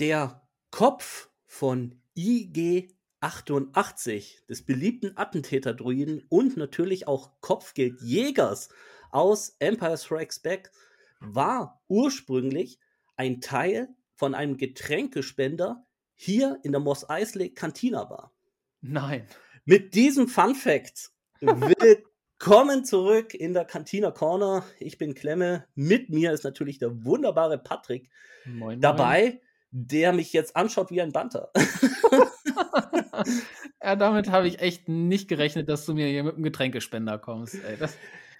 Der Kopf von IG-88, des beliebten Attentäterdruiden und natürlich auch Kopfgeldjägers aus Empire Strikes Back, war ursprünglich ein Teil von einem Getränkespender hier in der Moss Eisley Cantina Bar. Nein. Mit diesem Fun Fact willkommen zurück in der Cantina Corner. Ich bin Klemme. Mit mir ist natürlich der wunderbare Patrick Moin, dabei, der mich jetzt anschaut wie ein Banter. ja, damit habe ich echt nicht gerechnet, dass du mir hier mit einem Getränkespender kommst. Ey, das,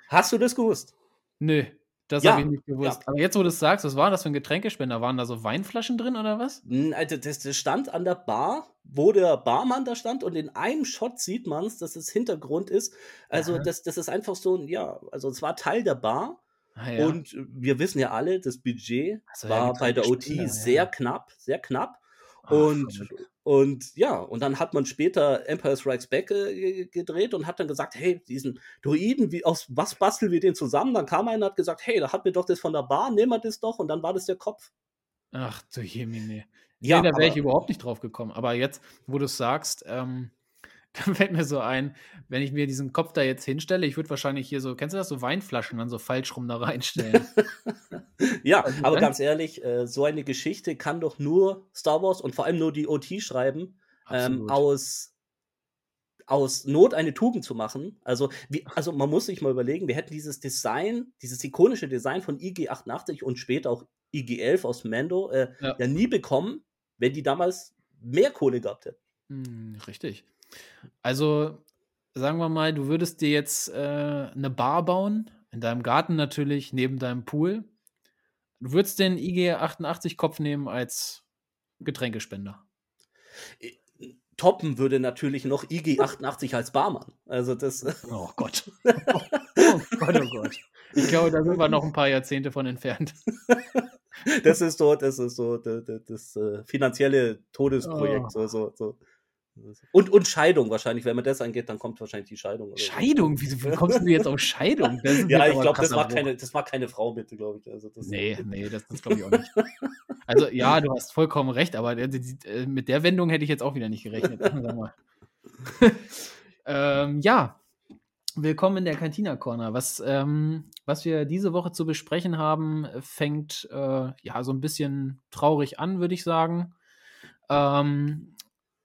Hast du das gewusst? nö, das Ja, habe ich nicht gewusst. Aber jetzt, wo du es sagst, was war das für ein Getränkespender? Waren da so Weinflaschen drin oder was? Also das, das stand an der Bar, wo der Barmann da stand und in einem Shot sieht man es, dass es Hintergrund ist. Also Aha. das, das ist einfach so, ein- ja, also es war Teil der Bar Ah, ja. und wir wissen ja alle, das Budget Ach so, ja, war bei der OT ja. sehr knapp, sehr knapp. Ach, und, verrückt. und ja, und dann hat man später Empire Strikes Back äh, ge- gedreht und hat dann gesagt, hey, diesen Druiden, wie, aus was basteln wir den zusammen? Dann kam einer und hat gesagt, hey, da hat mir doch das von der Bar, nehmen wir das doch. Und dann war das der Kopf. Ach du Jemine. Ja, nee, da wäre ich überhaupt nicht drauf gekommen. Aber jetzt, wo du es sagst, ähm, dann fällt mir so ein, wenn ich mir diesen Kopf da jetzt hinstelle, ich würde wahrscheinlich hier so, kennst du das, so Weinflaschen dann so falsch rum da reinstellen. Ja, Also, aber ne? ganz ehrlich, äh, so eine Geschichte kann doch nur Star Wars und vor allem nur die OT schreiben, ähm, aus, aus Not eine Tugend zu machen. Also, wie, also man muss sich mal überlegen, wir hätten dieses Design, dieses ikonische Design von IG-88 und später auch IG-11 aus Mando äh, Ja. ja. nie bekommen, wenn die damals mehr Kohle gehabt hätten. Hm, richtig. Also, sagen wir mal, du würdest dir jetzt äh, eine Bar bauen, in deinem Garten natürlich, neben deinem Pool. Du würdest den IG-88-Kopf nehmen als Getränkespender. Toppen würde natürlich noch IG-88 als Barmann. Also das, Oh Gott. oh Gott, oh Gott. Ich glaube, da sind wir noch ein paar Jahrzehnte von entfernt. das ist so, das ist so das, das, das äh, finanzielle Todesprojekt. Oh. So, so, so. Und, und Scheidung wahrscheinlich, wenn man das angeht, dann kommt wahrscheinlich die Scheidung. oder so. Scheidung? Wieso wie kommst du jetzt auf Scheidung? Ja, ich glaube, das Bruch. keine, das war keine Frau bitte, glaube ich. Also das, Nee, nee, das, das glaube ich auch nicht. Also, ja, du hast vollkommen recht, aber äh, mit der Wendung hätte ich jetzt auch wieder nicht gerechnet. Ähm, ja, willkommen in der Cantina Corner. Was, ähm, was wir diese Woche zu besprechen haben, fängt äh, ja so ein bisschen traurig an, würde ich sagen. Ähm,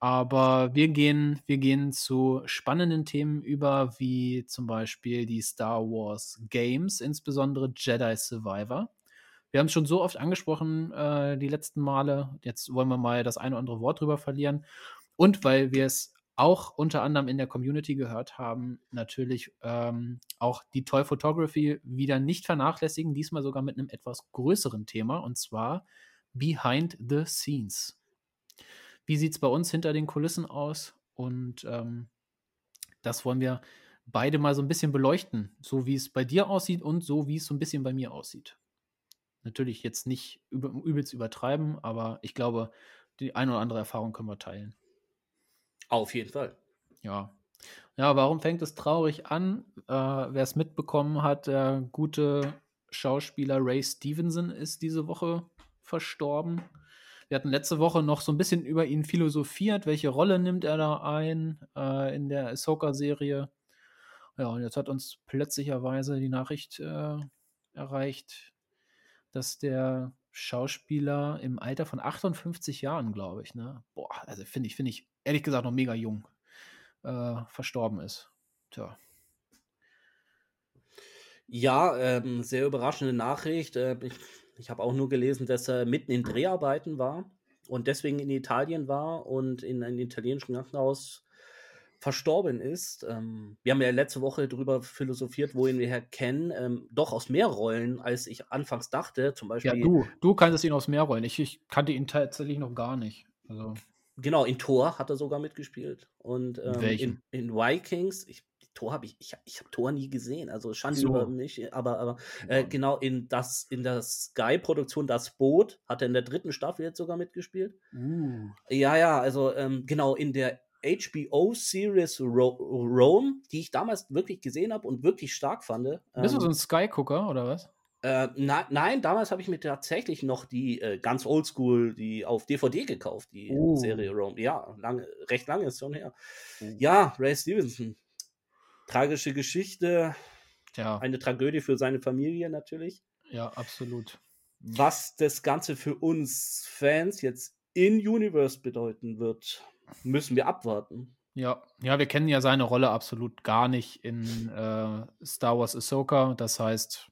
aber wir gehen, wir gehen zu spannenden Themen über, wie zum Beispiel die Star Wars Games, insbesondere Jedi Survivor. Wir haben es schon so oft angesprochen, äh, die letzten Male. Jetzt wollen wir mal das eine oder andere Wort drüber verlieren. Und weil wir es auch unter anderem in der Community gehört haben, natürlich ähm, auch die Toy Photography wieder nicht vernachlässigen, diesmal sogar mit einem etwas größeren Thema, und zwar Behind the Scenes. Wie sieht es bei uns hinter den Kulissen aus? Und ähm, das wollen wir beide mal so ein bisschen beleuchten, so wie es bei dir aussieht und so wie es so ein bisschen bei mir aussieht. Natürlich jetzt nicht übelst übertreiben, aber ich glaube, die eine oder andere Erfahrung können wir teilen. Auf jeden Fall. Ja. Ja, warum fängt es traurig an? Äh, Wer es mitbekommen hat, der gute Schauspieler Ray Stevenson ist diese Woche verstorben. Wir hatten letzte Woche noch so ein bisschen über ihn philosophiert. Welche Rolle nimmt er da ein äh, in der Ahsoka-Serie? Ja, und jetzt hat uns plötzlicherweise die Nachricht äh, erreicht, dass der Schauspieler im Alter von 58 Jahren, glaube ich, ne? Boah, also finde ich, finde ich ehrlich gesagt noch mega jung äh, verstorben ist. Tja. Ja, ähm, sehr überraschende Nachricht. Äh, ich ich habe auch nur gelesen, dass er mitten in Dreharbeiten war und deswegen in Italien war und in einem italienischen Krankenhaus verstorben ist. Ähm, wir haben ja letzte Woche darüber philosophiert, wo ihn wir her kennen. Ähm, doch aus mehr Rollen, als ich anfangs dachte. Zum Ja, Beispiel, du, du kanntest ihn aus mehr Rollen. Ich, ich kannte ihn tatsächlich noch gar nicht. Also, genau, in Thor hat er sogar mitgespielt. Und ähm, in, in Vikings, ich, Thor habe ich, ich, ich habe Thor nie gesehen, also Schande So. über mich, aber, aber Äh, genau, in, das, in der Sky-Produktion Das Boot hat er in der dritten Staffel jetzt sogar mitgespielt. Uh. Ja, ja, also ähm, genau, in der HBO-Series Ro Rome, die ich damals wirklich gesehen habe und wirklich stark fand. Bist du so Ähm, ein Sky-Gucker oder was? Äh, na, nein, damals habe ich mir tatsächlich noch die äh, ganz oldschool, die auf DVD gekauft, die Oh. Serie Rome. Ja, lange, recht lange ist schon her. Oh. Ja, Ray Stevenson. Tragische Geschichte, Tja, eine Tragödie für seine Familie natürlich. ja, absolut. Was das Ganze für uns Fans jetzt in Universe bedeuten wird, müssen wir abwarten. Ja, ja, wir kennen ja seine Rolle absolut gar nicht in äh, Star Wars Ahsoka. Das heißt,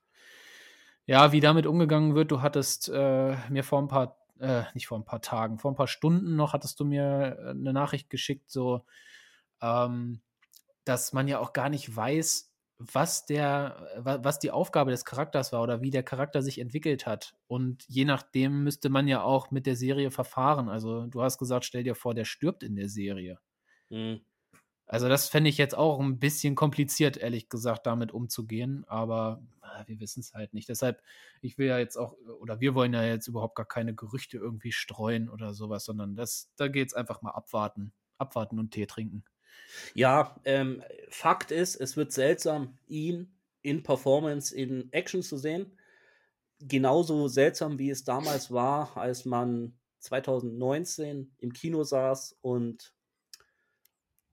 ja, wie damit umgegangen wird, du hattest äh, mir vor ein paar, äh, nicht vor ein paar Tagen, vor ein paar Stunden noch, hattest du mir äh, eine Nachricht geschickt, so, ähm, dass man ja auch gar nicht weiß, was der, wa- was die Aufgabe des Charakters war oder wie der Charakter sich entwickelt hat. Und je nachdem müsste man ja auch mit der Serie verfahren. Also du hast gesagt, stell dir vor, der stirbt in der Serie. Hm. Also das fände ich jetzt auch ein bisschen kompliziert, ehrlich gesagt, damit umzugehen, aber äh, wir wissen es halt nicht. Deshalb, ich will ja jetzt auch, oder wir wollen ja jetzt überhaupt gar keine Gerüchte irgendwie streuen oder sowas, sondern das, da geht es einfach mal abwarten. Abwarten und Tee trinken. Ja, ähm, Fakt ist, es wird seltsam, ihn in Performance, in Action zu sehen. Genauso seltsam, wie es damals war, als man 2019 im Kino saß und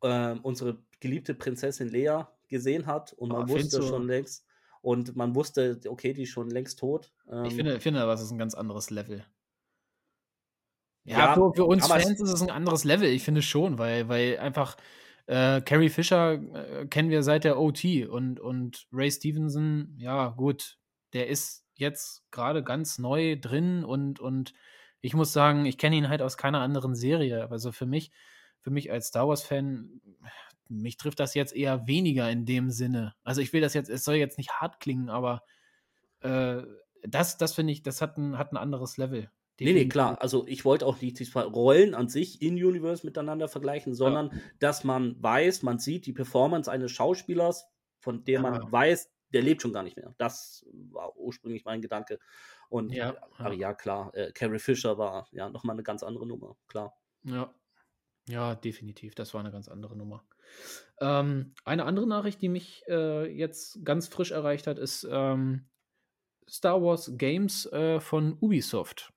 ähm, unsere geliebte Prinzessin Lea gesehen hat und Oh, man findest wusste schon längst und man wusste, okay, die ist schon längst tot. Ich Ähm, finde, finde, das ist ein ganz anderes Level. Ja, Ja, für, für uns Fans ist es ein anderes Level, ich finde schon, weil, weil einfach äh, Carrie Fisher äh, kennen wir seit der OT und, und Ray Stevenson, ja, gut, der ist jetzt gerade ganz neu drin und, und ich muss sagen, ich kenne ihn halt aus keiner anderen Serie. Also für mich, für mich als Star Wars-Fan, mich trifft das jetzt eher weniger in dem Sinne. Also ich will das jetzt, es soll jetzt nicht hart klingen, aber äh, das, das finde ich, das hat ein, hat ein anderes Level. Nee, nee, klar. Also ich wollte auch nicht die zwei Rollen an sich in Universe miteinander vergleichen, sondern dass man weiß, man sieht die Performance eines Schauspielers, von dem man Ja. weiß, der lebt schon gar nicht mehr. Das war ursprünglich mein Gedanke. Und Ja, aber ja. ja, klar, äh, Carrie Fisher war ja nochmal eine ganz andere Nummer, klar. Ja. Ja, definitiv. Das war eine ganz andere Nummer. Ähm, eine andere Nachricht, die mich äh, jetzt ganz frisch erreicht hat, ist ähm, Star Wars Games äh, von Ubisoft.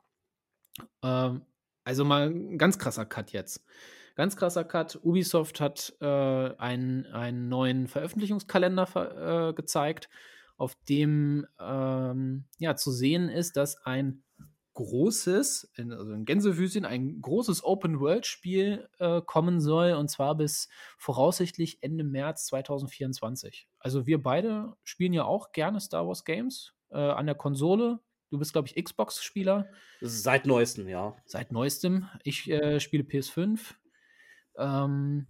Ähm, also mal ein ganz krasser Cut jetzt. Ganz krasser Cut. Ubisoft hat äh, einen, einen neuen Veröffentlichungskalender ver äh, gezeigt, auf dem ähm, ja, zu sehen ist, dass ein großes, also in Gänsefüßchen, ein großes Open-World-Spiel äh, kommen soll, und zwar bis voraussichtlich Ende März 2024. Also wir beide spielen ja auch gerne Star Wars Games äh, an der Konsole. Du bist, glaube ich, Xbox-Spieler seit neuestem, ja. seit neuestem. Ich äh, spiele PS5. Ähm,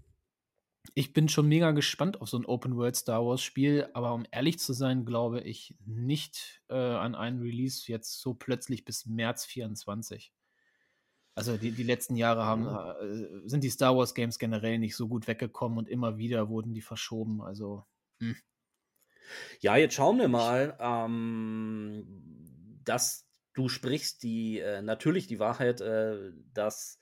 ich bin schon mega gespannt auf so ein Open-World Star Wars-Spiel, aber um ehrlich zu sein, glaube ich nicht äh, an einen Release jetzt so plötzlich bis März 24. Also die, die letzten Jahre haben, äh, sind die Star Wars Games generell nicht so gut weggekommen und immer wieder wurden die verschoben. Also Ja, jetzt schauen wir mal, ähm, dass du sprichst die äh, natürlich die Wahrheit, äh, dass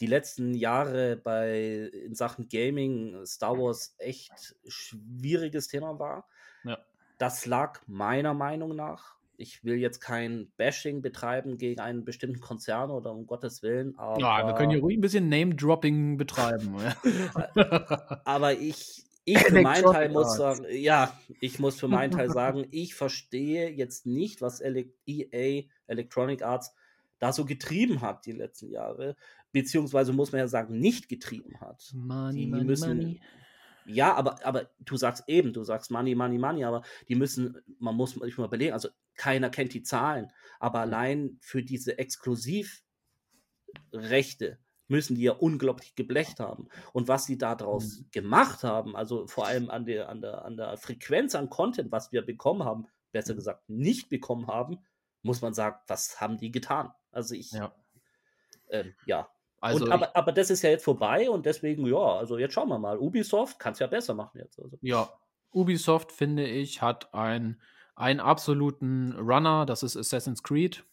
die letzten Jahre bei in Sachen Gaming Star Wars echt schwieriges Thema war. Ja. Das lag meiner Meinung nach. Ich will jetzt kein Bashing betreiben gegen einen bestimmten Konzern oder um Gottes Willen, aber, ja, wir können hier ruhig ein bisschen Name-Dropping betreiben. aber ich, ich für meinen Teil muss sagen, ja, ich muss für meinen Teil sagen, ich verstehe jetzt nicht, was EA Electronic Arts da so getrieben hat die letzten Jahre, beziehungsweise muss man ja sagen, nicht getrieben hat. money, Die money, müssen- money. Ja, aber, aber du sagst eben, du sagst Money, Money, Money, aber die müssen, man muss sich mal überlegen, also keiner kennt die Zahlen, aber allein für diese Exklusivrechte müssen die ja unglaublich geblecht haben. Und was sie daraus Mhm. gemacht haben, also vor allem an der, an, der, an der Frequenz an Content, was wir bekommen haben, besser Mhm. gesagt nicht bekommen haben, muss man sagen, was haben die getan? Also ich, Ja. ähm, ja. Also und, aber, aber das ist ja jetzt vorbei und deswegen, ja, also jetzt schauen wir mal. Ubisoft kann es ja besser machen jetzt. Also. Ja, Ubisoft, finde ich, hat ein, einen absoluten Runner, das ist Assassin's Creed.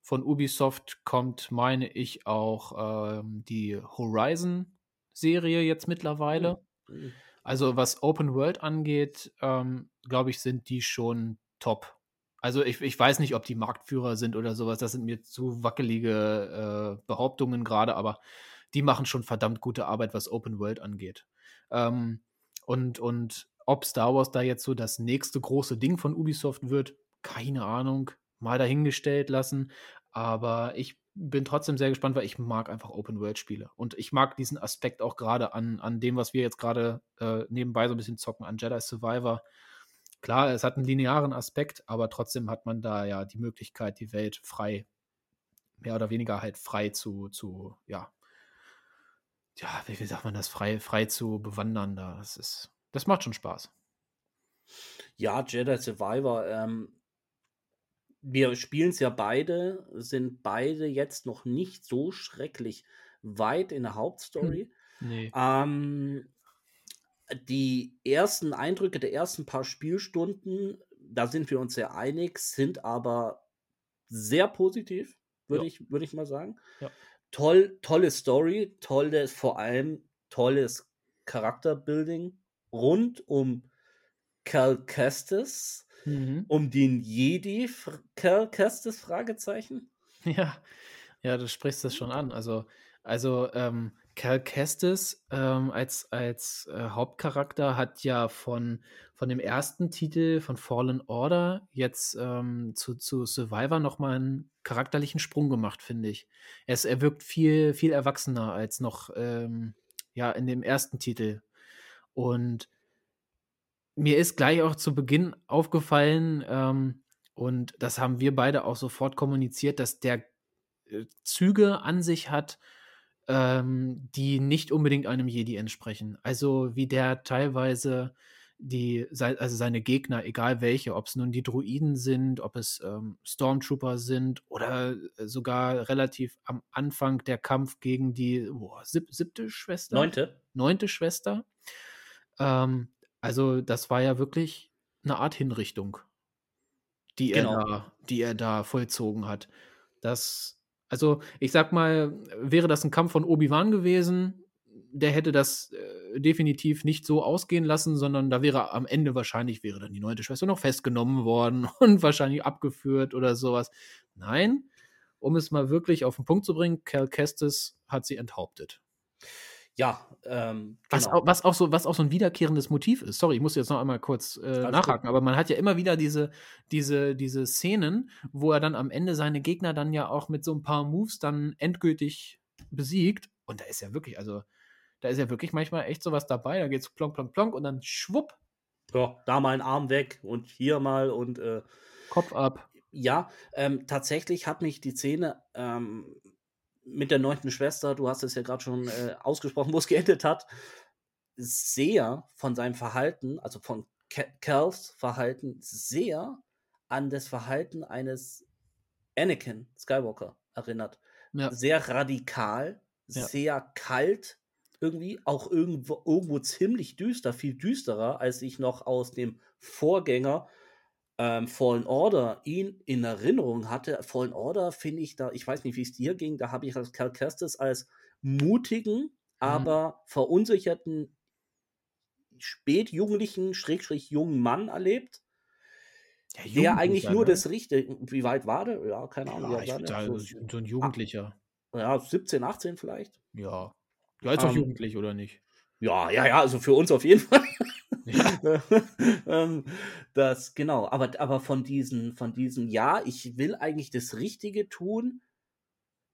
Von Ubisoft kommt, meine ich, auch ähm, die Horizon-Serie jetzt mittlerweile. Mhm. Also was Open World angeht, ähm, glaube ich, sind die schon top. Also ich, ich weiß nicht, ob die Marktführer sind oder sowas. Das sind mir zu wackelige äh, Behauptungen gerade, aber die machen schon verdammt gute Arbeit, was Open World angeht. Ähm, und, und ob Star Wars da jetzt so das nächste große Ding von Ubisoft wird, keine Ahnung. Mal dahingestellt lassen. Aber ich bin trotzdem sehr gespannt, weil ich mag einfach Open-World-Spiele. Und ich mag diesen Aspekt auch gerade an, an dem, was wir jetzt gerade äh, nebenbei so ein bisschen zocken, an Jedi Survivor. Klar, es hat einen linearen Aspekt, aber trotzdem hat man da ja die Möglichkeit, die Welt frei, mehr oder weniger halt frei zu, zu ja, ja, wie, wie sagt man das, frei, frei zu bewandern. Das ist, das macht schon Spaß. Ja, Jedi Survivor, ähm, wir spielen es ja beide, sind beide jetzt noch nicht so schrecklich weit in der Hauptstory. Hm. Nee. Ähm, die ersten Eindrücke der ersten paar Spielstunden, da sind wir uns sehr einig, sind aber sehr positiv, würde Ja. ich, würd ich mal sagen. Ja. Toll, tolle Story, tolles, vor allem tolles Charakterbuilding rund um Cal Kestis, Mhm. um den Jedi Kestis Fragezeichen. Ja, ja, du sprichst das schon an. Also, also ähm, Cal Kestis ähm, als, als äh, Hauptcharakter hat ja von, von dem ersten Titel von Fallen Order jetzt ähm, zu, zu Survivor nochmal einen charakterlichen Sprung gemacht, finde ich. Er, ist, er wirkt viel, viel erwachsener als noch ähm, ja, in dem ersten Titel. Und mir ist gleich auch zu Beginn aufgefallen, ähm, und das haben wir beide auch sofort kommuniziert, dass der äh, Züge an sich hat, ähm, die nicht unbedingt einem Jedi entsprechen. Also wie der teilweise die, also seine Gegner, egal welche, ob es nun die Druiden sind, ob es ähm, Stormtrooper sind oder äh, sogar relativ am Anfang der Kampf gegen die boah, sieb siebte Schwester Neunte. neunte Schwester. Ähm, also das war ja wirklich eine Art Hinrichtung, die er Genau. da, die er da vollzogen hat. Das, also ich sag mal, wäre das ein Kampf von Obi-Wan gewesen, der hätte das äh, definitiv nicht so ausgehen lassen, sondern da wäre am Ende wahrscheinlich wäre dann die neunte Schwester noch festgenommen worden und wahrscheinlich abgeführt oder sowas. Nein, um es mal wirklich auf den Punkt zu bringen, Cal Kestis hat sie enthauptet. Ja, ähm, Was, genau. auch, was, auch so, was auch so ein wiederkehrendes Motiv ist. Sorry, ich muss jetzt noch einmal kurz äh, nachhaken, aber man hat ja immer wieder diese, diese, diese Szenen, wo er dann am Ende seine Gegner dann ja auch mit so ein paar Moves dann endgültig besiegt. Und da ist ja wirklich, also da ist ja wirklich manchmal echt sowas dabei. Da geht's plonk, plonk, plonk und dann schwupp, Ja, da mal ein Arm weg und hier mal und äh, Kopf ab. ja, ähm, tatsächlich hat mich die Szene ähm, mit der neunten Schwester, du hast es ja gerade schon äh, ausgesprochen, wo es geendet hat, sehr von seinem Verhalten, also von Cals Verhalten, sehr an das Verhalten eines Anakin Skywalker erinnert. Ja. Sehr radikal, Ja. sehr kalt, irgendwie auch irgendwo, irgendwo ziemlich düster, viel düsterer, als ich noch aus dem Vorgänger ähm, Fallen Order ihn in Erinnerung hatte. Fallen Order finde ich da, ich weiß nicht, wie es dir ging, da habe ich als Cal Kestis als mutigen, Mhm. aber verunsicherten spätjugendlichen, schrägstrich jungen Mann erlebt, Ja, der eigentlich nur ne? das Richtige, wie weit war der? Ja, keine Ahnung, Ja, der? sagen, So, so ein Jugendlicher. ja, 17, 18 vielleicht. Ja. Ja, ist doch Ähm, jugendlich, oder nicht? Ja, ja, ja, also für uns auf jeden Fall. Ja. ähm, das, genau, aber, aber von diesen, von diesem, ja, ich will eigentlich das Richtige tun,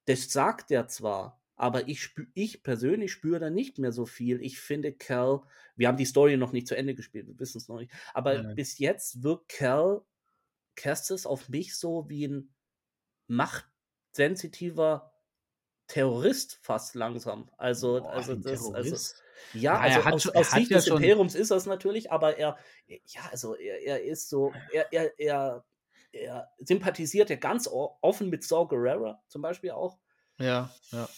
das sagt er zwar, aber ich, spü ich persönlich spüre da nicht mehr so viel. Ich finde Cal, wir haben die Story noch nicht zu Ende gespielt, wir wissen es noch nicht, aber Nein, nein. bis jetzt wirkt Cal Kestis auf mich so wie ein machtsensitiver Terrorist fast langsam. Also, Boah, also das, also, Terrorist. ja, Ja, er also hat aus, schon- er aus hat Sicht ja des schon- Imperiums ist das natürlich, aber er, ja, also er, er ist so, er, er, er, er sympathisiert ja ganz offen mit Saw Gerrera zum Beispiel auch. Ja, ja.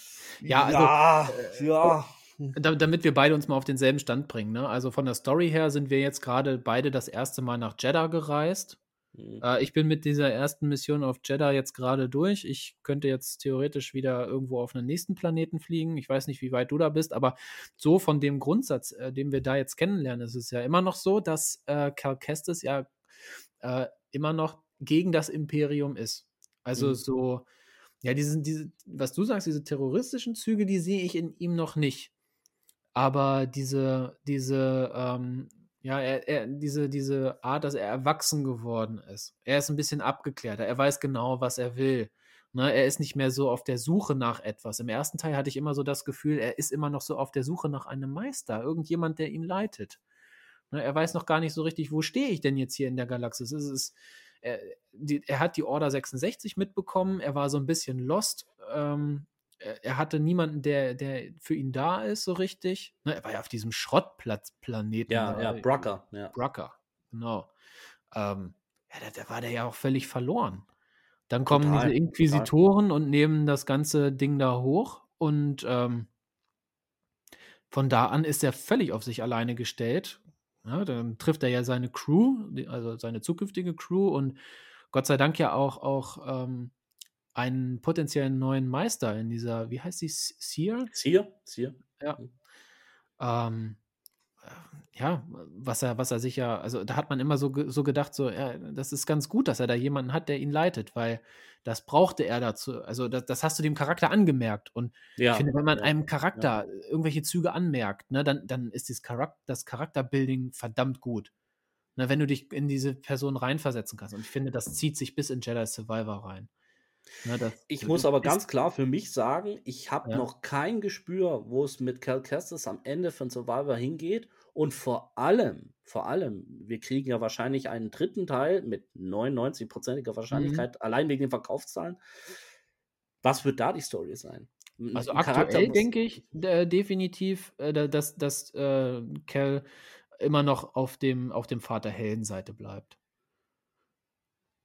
Ja, also, ja, äh, ja. Da, damit wir beide uns mal auf denselben Stand bringen. Ne? Also von der Story her sind wir jetzt gerade beide das erste Mal nach Jeddah gereist. Hm. Äh, ich bin mit dieser ersten Mission auf Jeddah jetzt gerade durch. Ich könnte jetzt theoretisch wieder irgendwo auf einen nächsten Planeten fliegen. Ich weiß nicht, wie weit du da bist, aber so von dem Grundsatz, äh, den wir da jetzt kennenlernen, ist es ja immer noch so, dass äh, Cal Kestis ja äh, immer noch gegen das Imperium ist. Also Mhm. so, ja, diese, diese, was du sagst, diese terroristischen Züge, die sehe ich in ihm noch nicht. Aber diese, diese, ähm, ja, er, er, diese, diese Art, dass er erwachsen geworden ist. Er ist ein bisschen abgeklärter. Er weiß genau, was er will. Ne, er ist nicht mehr so auf der Suche nach etwas. Im ersten Teil hatte ich immer so das Gefühl, er ist immer noch so auf der Suche nach einem Meister, irgendjemand, der ihn leitet. Ne, er weiß noch gar nicht so richtig, wo stehe ich denn jetzt hier in der Galaxis? Es ist, er, die, er hat die Order 66 mitbekommen, er war so ein bisschen lost. Ähm, er, hatte niemanden, der, der für ihn da ist, so richtig. Ne, er war ja auf diesem Schrottplatzplaneten. Ja, ja, Brucker. Ja. Brucker, genau. Ähm, ja, da, da war der ja auch völlig verloren. Dann kommen Total, diese Inquisitoren und nehmen das ganze Ding da hoch und ähm, von da an ist er völlig auf sich alleine gestellt. Ja, dann trifft er ja seine Crew, also seine zukünftige Crew und Gott sei Dank ja auch, auch ähm, einen potenziellen neuen Meister in dieser, wie heißt die, Seer? Zier, Zier. Ja. Ähm, äh, ja, was er, was er sich ja, also da hat man immer so, so gedacht, so, ja, das ist ganz gut, dass er da jemanden hat, der ihn leitet, weil das brauchte er dazu. Also das, das hast du dem Charakter angemerkt. Und Ja. ich finde, wenn man ja. einem Charakter irgendwelche Züge anmerkt, ne, dann, dann ist dieses Charakter, das Charakterbuilding verdammt gut. Ne, wenn du dich in diese Person reinversetzen kannst. Und ich finde, das zieht sich bis in Jedi Survivor rein. Ne, das, Ich muss aber ganz klar für mich sagen, ich habe Ja. noch kein Gespür, wo es mit Cal Kestis am Ende von Survivor hingeht. Und vor allem, vor allem, wir kriegen ja wahrscheinlich einen dritten Teil mit 99%iger Mhm. Wahrscheinlichkeit, allein wegen den Verkaufszahlen. Was wird da die Story sein? Ein- Also ein aktuell denke ich äh, definitiv, äh, da- dass, dass äh, Cal immer noch auf dem, auf dem Vater-Helden-Seite bleibt.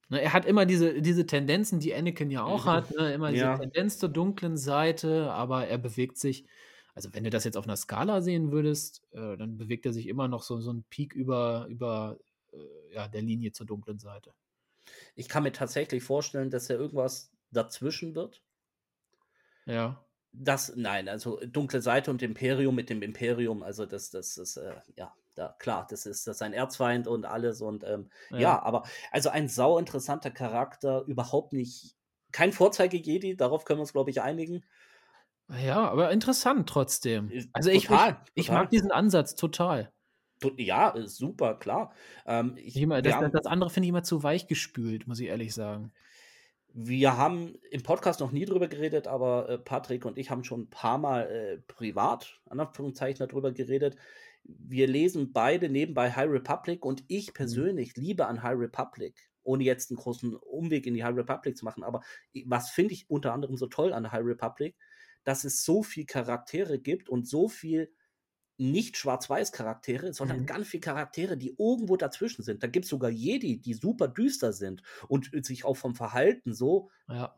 Ne, er hat immer diese, diese Tendenzen, die Anakin ja auch Mhm. hat, ne? immer diese Ja. Tendenz zur dunklen Seite, aber er bewegt sich, also wenn du das jetzt auf einer Skala sehen würdest, äh, dann bewegt er sich immer noch so, so einen Peak über, über äh, ja, der Linie zur dunklen Seite. Ich kann mir tatsächlich vorstellen, dass er irgendwas dazwischen wird. Ja. Das, nein, also dunkle Seite und Imperium mit dem Imperium, also das, das ist, äh, ja, da, klar, das ist, das ist sein Erzfeind und alles und ähm, ja. Ja. aber also ein sau interessanter Charakter, überhaupt nicht, kein Vorzeige-Jedi, darauf können wir uns, glaube ich, einigen. Ja, aber interessant trotzdem. Also ich, ich, total, ich total. mag diesen Ansatz total. To- Ja, super, klar. Ähm, ich, Ich wir, das, haben, das andere finde ich immer zu weich gespült, muss ich ehrlich sagen. wir haben im Podcast noch nie drüber geredet, aber äh, Patrick und ich haben schon ein paar Mal äh, privat, an Anführungszeichen, darüber geredet. Wir lesen beide nebenbei High Republic und Mhm. ich persönlich liebe an High Republic, ohne jetzt einen großen Umweg in die High Republic zu machen. Aber was finde ich unter anderem so toll an High Republic, dass es so viel Charaktere gibt und so viel nicht Schwarz-Weiß-Charaktere, sondern Mhm. ganz viele Charaktere, die irgendwo dazwischen sind. Da gibt es sogar Jedi, die super düster sind und sich auch vom Verhalten so, Ja.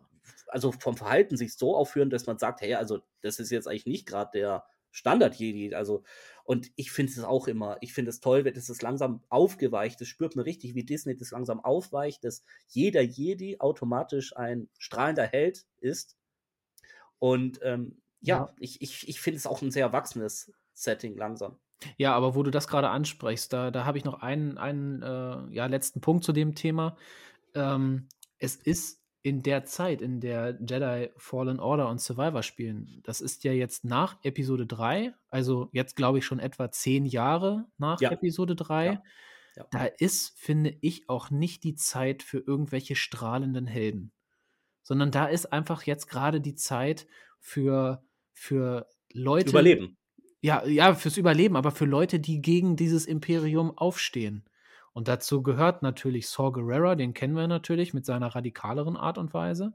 also vom Verhalten sich so aufführen, dass man sagt, hey, also das ist jetzt eigentlich nicht gerade der Standard-Jedi. Also, und ich finde es auch immer, ich finde es toll, wenn das ist langsam aufgeweicht. Das spürt man richtig, wie Disney das langsam aufweicht, dass jeder Jedi automatisch ein strahlender Held ist. Und ähm, ja, Ja. ich, ich, ich finde es auch ein sehr erwachsenes Setting langsam. Ja, aber wo du das gerade ansprichst, da, da habe ich noch einen, einen äh, ja, letzten Punkt zu dem Thema. Ähm, es ist in der Zeit, in der Jedi Fallen Order und Survivor spielen, das ist ja jetzt nach Episode 3, also jetzt glaube ich schon etwa zehn Jahre nach Ja. Episode 3. Ja. Ja. Da ist, finde ich, auch nicht die Zeit für irgendwelche strahlenden Helden, sondern da ist einfach jetzt gerade die Zeit für, für Leute, Überleben. ja, ja, fürs Überleben, aber für Leute, die gegen dieses Imperium aufstehen. Und dazu gehört natürlich Saw Gerrera, den kennen wir natürlich mit seiner radikaleren Art und Weise.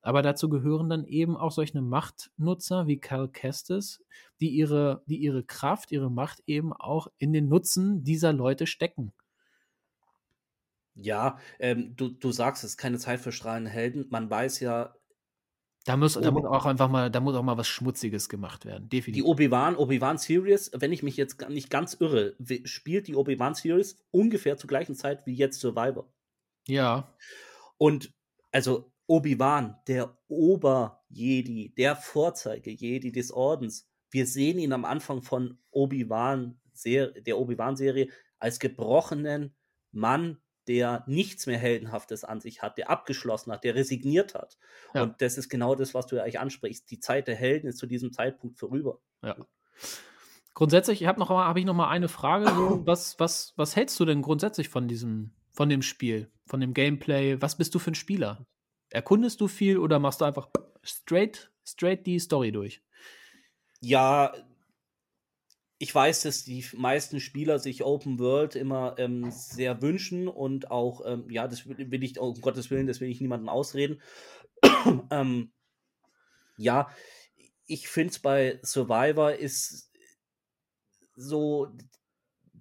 Aber dazu gehören dann eben auch solche Machtnutzer wie Cal Kestis, die ihre, die ihre Kraft, ihre Macht eben auch in den Nutzen dieser Leute stecken. Ja, ähm, du, du sagst, es ist keine Zeit für strahlende Helden. Man weiß ja, Da muss, da muss auch einfach mal, da muss auch mal was Schmutziges gemacht werden. die Definitiv. Obi-Wan, Obi-Wan Series, wenn ich mich jetzt nicht ganz irre, spielt die Obi-Wan Series ungefähr zur gleichen Zeit wie jetzt Survivor. Ja, Und also Obi-Wan, der Ober-Jedi, der Vorzeige-Jedi des Ordens. Wir sehen ihn am Anfang von Obi-Wan, der Obi-Wan-Serie, als gebrochenen Mann, der nichts mehr Heldenhaftes an sich hat, der abgeschlossen hat, der resigniert hat. Ja. Und das ist genau das, was du eigentlich ansprichst. Die Zeit der Helden ist zu diesem Zeitpunkt vorüber. Ja. Grundsätzlich, ich habe noch habe ich noch mal eine Frage. So, was, was, was hältst du denn grundsätzlich von diesem, von dem Spiel, von dem Gameplay? Was bist du für ein Spieler? Erkundest du viel oder machst du einfach straight, straight die Story durch? Ja, ich weiß, dass die meisten Spieler sich Open World immer ähm, sehr wünschen und auch, ähm, ja, das will ich, um Gottes Willen, das will ich niemandem ausreden. ähm, ja, ich finde es bei Survivor ist so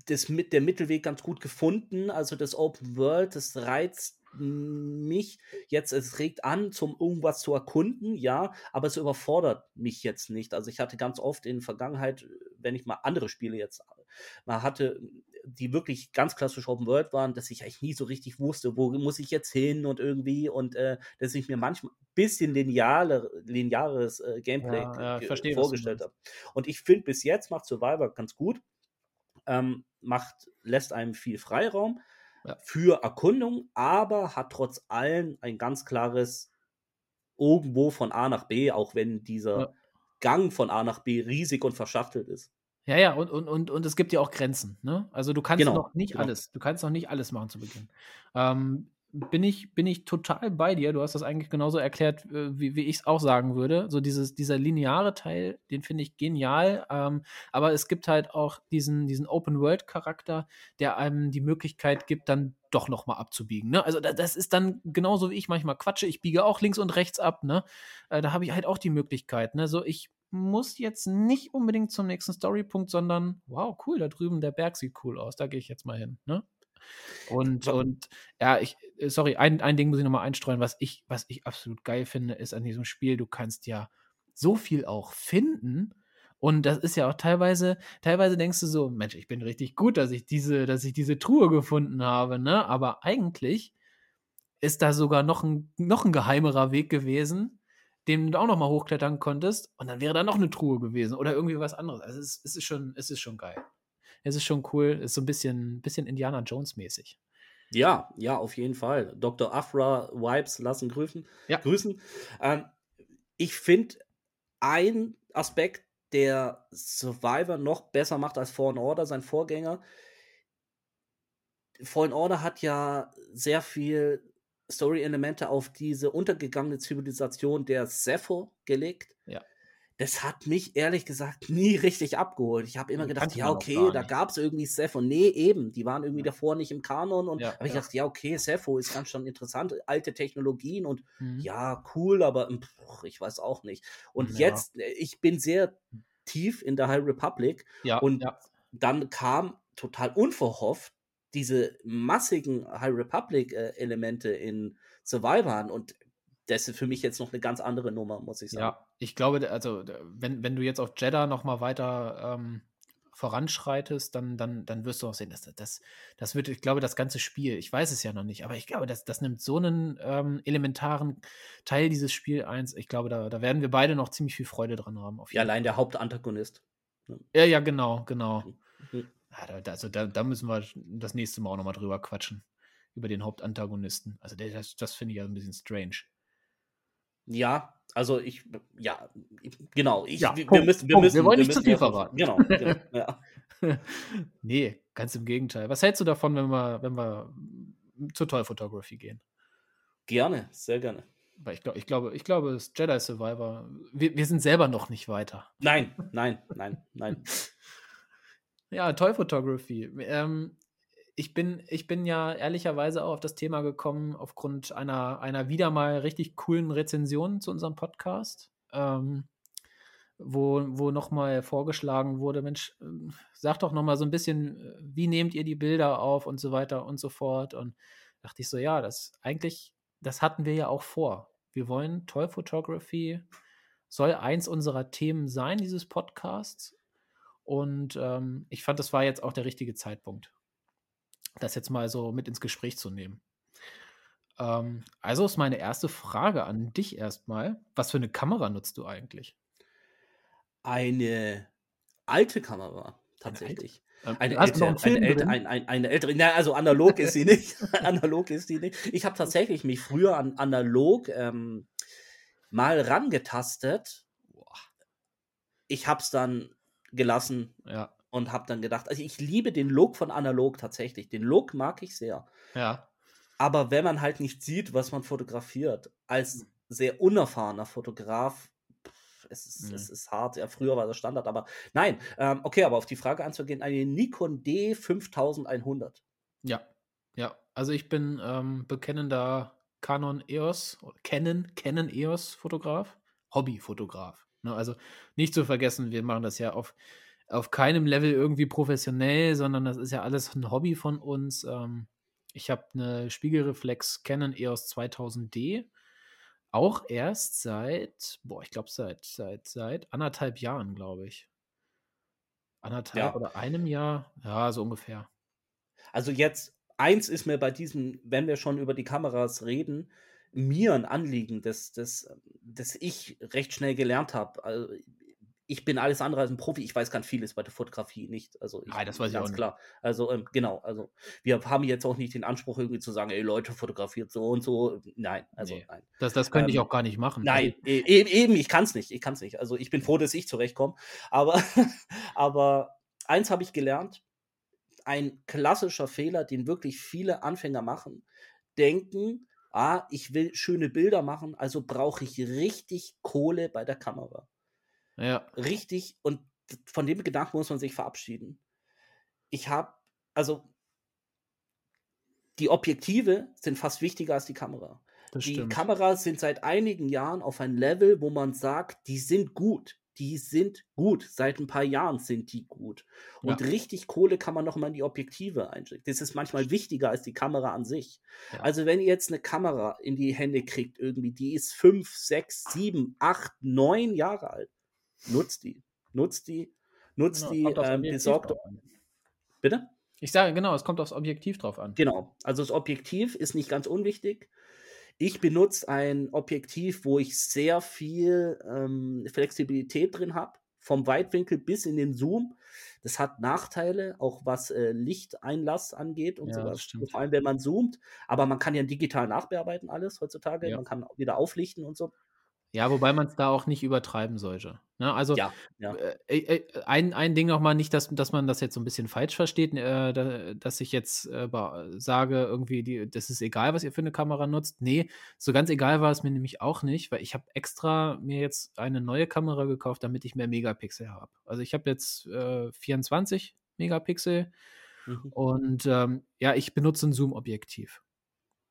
das der Mittelweg ganz gut gefunden. Also das Open World, das reizt mich jetzt, es regt an, zum irgendwas zu erkunden, ja, aber es überfordert mich jetzt nicht. Also ich hatte ganz oft in der Vergangenheit, wenn ich mal andere Spiele jetzt mal hatte, die wirklich ganz klassisch Open World waren, dass ich eigentlich nie so richtig wusste, wo muss ich jetzt hin und irgendwie und äh, dass ich mir manchmal ein bisschen lineare, lineares äh, Gameplay ja, ja, verstehe, vorgestellt habe. Und ich finde, bis jetzt macht Survivor ganz gut, ähm, macht, lässt einem viel Freiraum ja. für Erkundung, aber hat trotz allem ein ganz klares irgendwo von A nach B, auch wenn dieser. Gang von A nach B riesig und verschachtelt ist. Ja, ja, und, und, und, und es gibt ja auch Grenzen. Ne? Also du kannst genau, noch nicht genau. alles, du kannst noch nicht alles machen zu Beginn. Ähm, bin ich, bin ich total bei dir. Du hast das eigentlich genauso erklärt, äh, wie, wie ich es auch sagen würde. So dieses, dieser lineare Teil, den finde ich genial. Ähm, aber es gibt halt auch diesen, diesen Open-World-Charakter, der einem die Möglichkeit gibt, dann doch nochmal abzubiegen. Ne? Also das ist dann genauso wie ich manchmal quatsche. Ich biege auch links und rechts ab. Ne? Äh, da habe ich halt auch die Möglichkeit. Ne? So, ich muss jetzt nicht unbedingt zum nächsten Storypunkt, sondern wow, cool, da drüben der Berg sieht cool aus. Da gehe ich jetzt mal hin. Ne? Und, und ja, ich, äh, sorry, ein, ein Ding muss ich nochmal einstreuen, was ich, was ich absolut geil finde, ist an diesem Spiel, du kannst ja so viel auch finden. Und das ist ja auch teilweise, teilweise denkst du so, Mensch, ich bin richtig gut, dass ich diese, dass ich diese Truhe gefunden habe, ne? Aber eigentlich ist da sogar noch ein, noch ein geheimerer Weg gewesen, den du auch noch mal hochklettern konntest und dann wäre da noch eine Truhe gewesen oder irgendwie was anderes. Also es, es ist schon, es ist schon geil es ist schon cool, ist so ein bisschen, bisschen Indiana Jones-mäßig. Ja, ja, auf jeden Fall. Dr. Afra Vibes lassen grüßen. Ja. grüßen. Ähm, ich finde, ein Aspekt, der Survivor noch besser macht als Fallen Order, sein Vorgänger. Fallen Order hat ja sehr viel Story-Elemente auf diese untergegangene Zivilisation der Sepho gelegt. Ja das hat mich ehrlich gesagt nie richtig abgeholt. Ich habe immer gedacht, ja, okay, da gab es irgendwie Sepho. Nee, eben, die waren irgendwie ja. davor nicht im Kanon. Und ja, habe ich ja. gedacht, ja, okay, Sepho ist ganz schon interessant, alte Technologien und mhm. ja, cool, aber hm, pff, ich weiß auch nicht. Und ja. jetzt, äh, ich bin sehr tief in der High Republic ja, und dann kam total unverhofft diese massigen High Republic-Elemente äh, in Survivor und das ist für mich jetzt noch eine ganz andere Nummer, muss ich sagen. Ja, ich glaube, also wenn, wenn du jetzt auf Jeddah noch mal weiter ähm, voranschreitest, dann, dann, dann wirst du auch sehen, dass das, das wird, ich glaube, das ganze Spiel, ich weiß es ja noch nicht, aber ich glaube, das, das nimmt so einen ähm, elementaren Teil dieses Spiel eins. Ich glaube, da, da werden wir beide noch ziemlich viel Freude dran haben. ja, allein der Hauptantagonist. Ne? Ja, ja, genau, genau. Mhm. Also da, da müssen wir das nächste Mal auch noch mal drüber quatschen. Über den Hauptantagonisten. Also das, das finde ich ja ein bisschen strange. Ja, also ich, ja, genau. Ich, ja, wir, Punkt, müssen, wir, Punkt. müssen, wir wollen nicht zu viel verraten. Genau. genau ja. nee, ganz im Gegenteil. Was hältst du davon, wenn wir, wenn wir zur Toy Photography gehen? Gerne, sehr gerne. Weil ich, glaub, ich glaube, ich glaube, das Jedi Survivor, wir, wir sind selber noch nicht weiter. Nein, nein, nein, nein. ja, Toy Photography. Ähm, ich bin, ich bin ja ehrlicherweise auch auf das Thema gekommen aufgrund einer, einer wieder mal richtig coolen Rezension zu unserem Podcast, ähm, wo, wo nochmal vorgeschlagen wurde, Mensch, äh, sag doch nochmal so ein bisschen, äh, wie nehmt ihr die Bilder auf und so weiter und so fort. Und dachte ich so, ja, das eigentlich, das hatten wir ja auch vor. Wir wollen Toy Photography, soll eins unserer Themen sein, dieses Podcasts. Und ähm, ich fand, das war jetzt auch der richtige Zeitpunkt das jetzt mal so mit ins Gespräch zu nehmen. Ähm, also ist meine erste Frage an dich erstmal. Was für eine Kamera nutzt du eigentlich? Eine alte Kamera, tatsächlich. Eine einen ältere, eine, älte, drin? ein, ein, eine ältere, na, also analog ist sie nicht. analog ist sie nicht. Ich habe tatsächlich mich früher an analog ähm, mal rangetastet. Ich habe es dann gelassen Ja. Und habe dann gedacht, also ich liebe den Look von analog tatsächlich. Den Look mag ich sehr. Ja. Aber wenn man halt nicht sieht, was man fotografiert, als sehr unerfahrener Fotograf, pff, es ist, Nee. es ist hart. Ja, früher war das Standard, aber nein. Ähm, okay, aber auf die Frage anzugehen, eine Nikon D5100. Ja. Ja. Also ich bin ähm, bekennender Canon EOS, Canon, Canon EOS Fotograf, Hobbyfotograf. Ne? Also nicht zu vergessen, wir machen das ja auf, auf keinem Level irgendwie professionell, sondern das ist ja alles ein Hobby von uns. Ähm, ich habe eine Spiegelreflex Canon EOS 2000D. Auch erst seit, boah, ich glaube seit, seit, seit anderthalb Jahren, glaube ich. Anderthalb Ja. oder einem Jahr, ja, so ungefähr. Also jetzt, eins ist mir bei diesem, wenn wir schon über die Kameras reden, mir ein Anliegen, das, das, das ich recht schnell gelernt habe. Also ich bin alles andere als ein Profi. Ich weiß ganz vieles bei der Fotografie nicht. Also ich, Nein, das weiß ich auch ganz nicht. klar. Also ähm, genau. Also wir haben jetzt auch nicht den Anspruch irgendwie zu sagen, ey Leute fotografiert so und so. Nein, also Nee. nein. Das, das könnte ich Ähm, auch gar nicht machen. Nein, Also, e- e- eben, ich kann es nicht. Ich kann es nicht. Also ich bin froh, dass ich zurechtkomme. Aber, aber eins habe ich gelernt. Ein klassischer Fehler, den wirklich viele Anfänger machen, denken, ah, ich will schöne Bilder machen, also brauche ich richtig Kohle bei der Kamera. Ja, Richtig, und von dem Gedanken muss man sich verabschieden. Ich habe, also die Objektive sind fast wichtiger als die Kamera. das Die stimmt. Kameras sind seit einigen Jahren auf ein Level, wo man sagt, die sind gut. Die sind gut. Seit ein paar Jahren sind die gut. Und Ja. richtig Kohle kann man noch mal in die Objektive einstecken. Das ist manchmal wichtiger als die Kamera an sich. Ja. Also wenn ihr jetzt eine Kamera in die Hände kriegt, irgendwie, die ist fünf, sechs, sieben, acht, neun Jahre alt, nutzt die. Nutzt die. Nutzt Genau, die, Objektiv besorgt. Bitte? Ich sage, genau, es kommt aufs Objektiv drauf an. Genau. Also das Objektiv ist nicht ganz unwichtig. Ich benutze ein Objektiv, wo ich sehr viel ähm, Flexibilität drin habe, vom Weitwinkel bis in den Zoom. Das hat Nachteile, auch was äh, Lichteinlass angeht und Ja, sowas. Vor allem, wenn man zoomt. Aber man kann ja digital nachbearbeiten alles heutzutage. Ja. Man kann wieder auflichten und so. Ja, wobei man es da auch nicht übertreiben sollte. Ne? Also Ja, ja. äh, äh, ein, ein Ding nochmal, nicht, dass, dass man das jetzt so ein bisschen falsch versteht, äh, da, dass ich jetzt äh, ba- sage, irgendwie, die, das ist egal, was ihr für eine Kamera nutzt. Nee, so ganz egal war es mir nämlich auch nicht, weil ich habe extra mir jetzt eine neue Kamera gekauft, damit ich mehr Megapixel habe. Also ich habe jetzt äh, 24 Megapixel Mhm. und ähm, ja, ich benutze ein Zoom-Objektiv.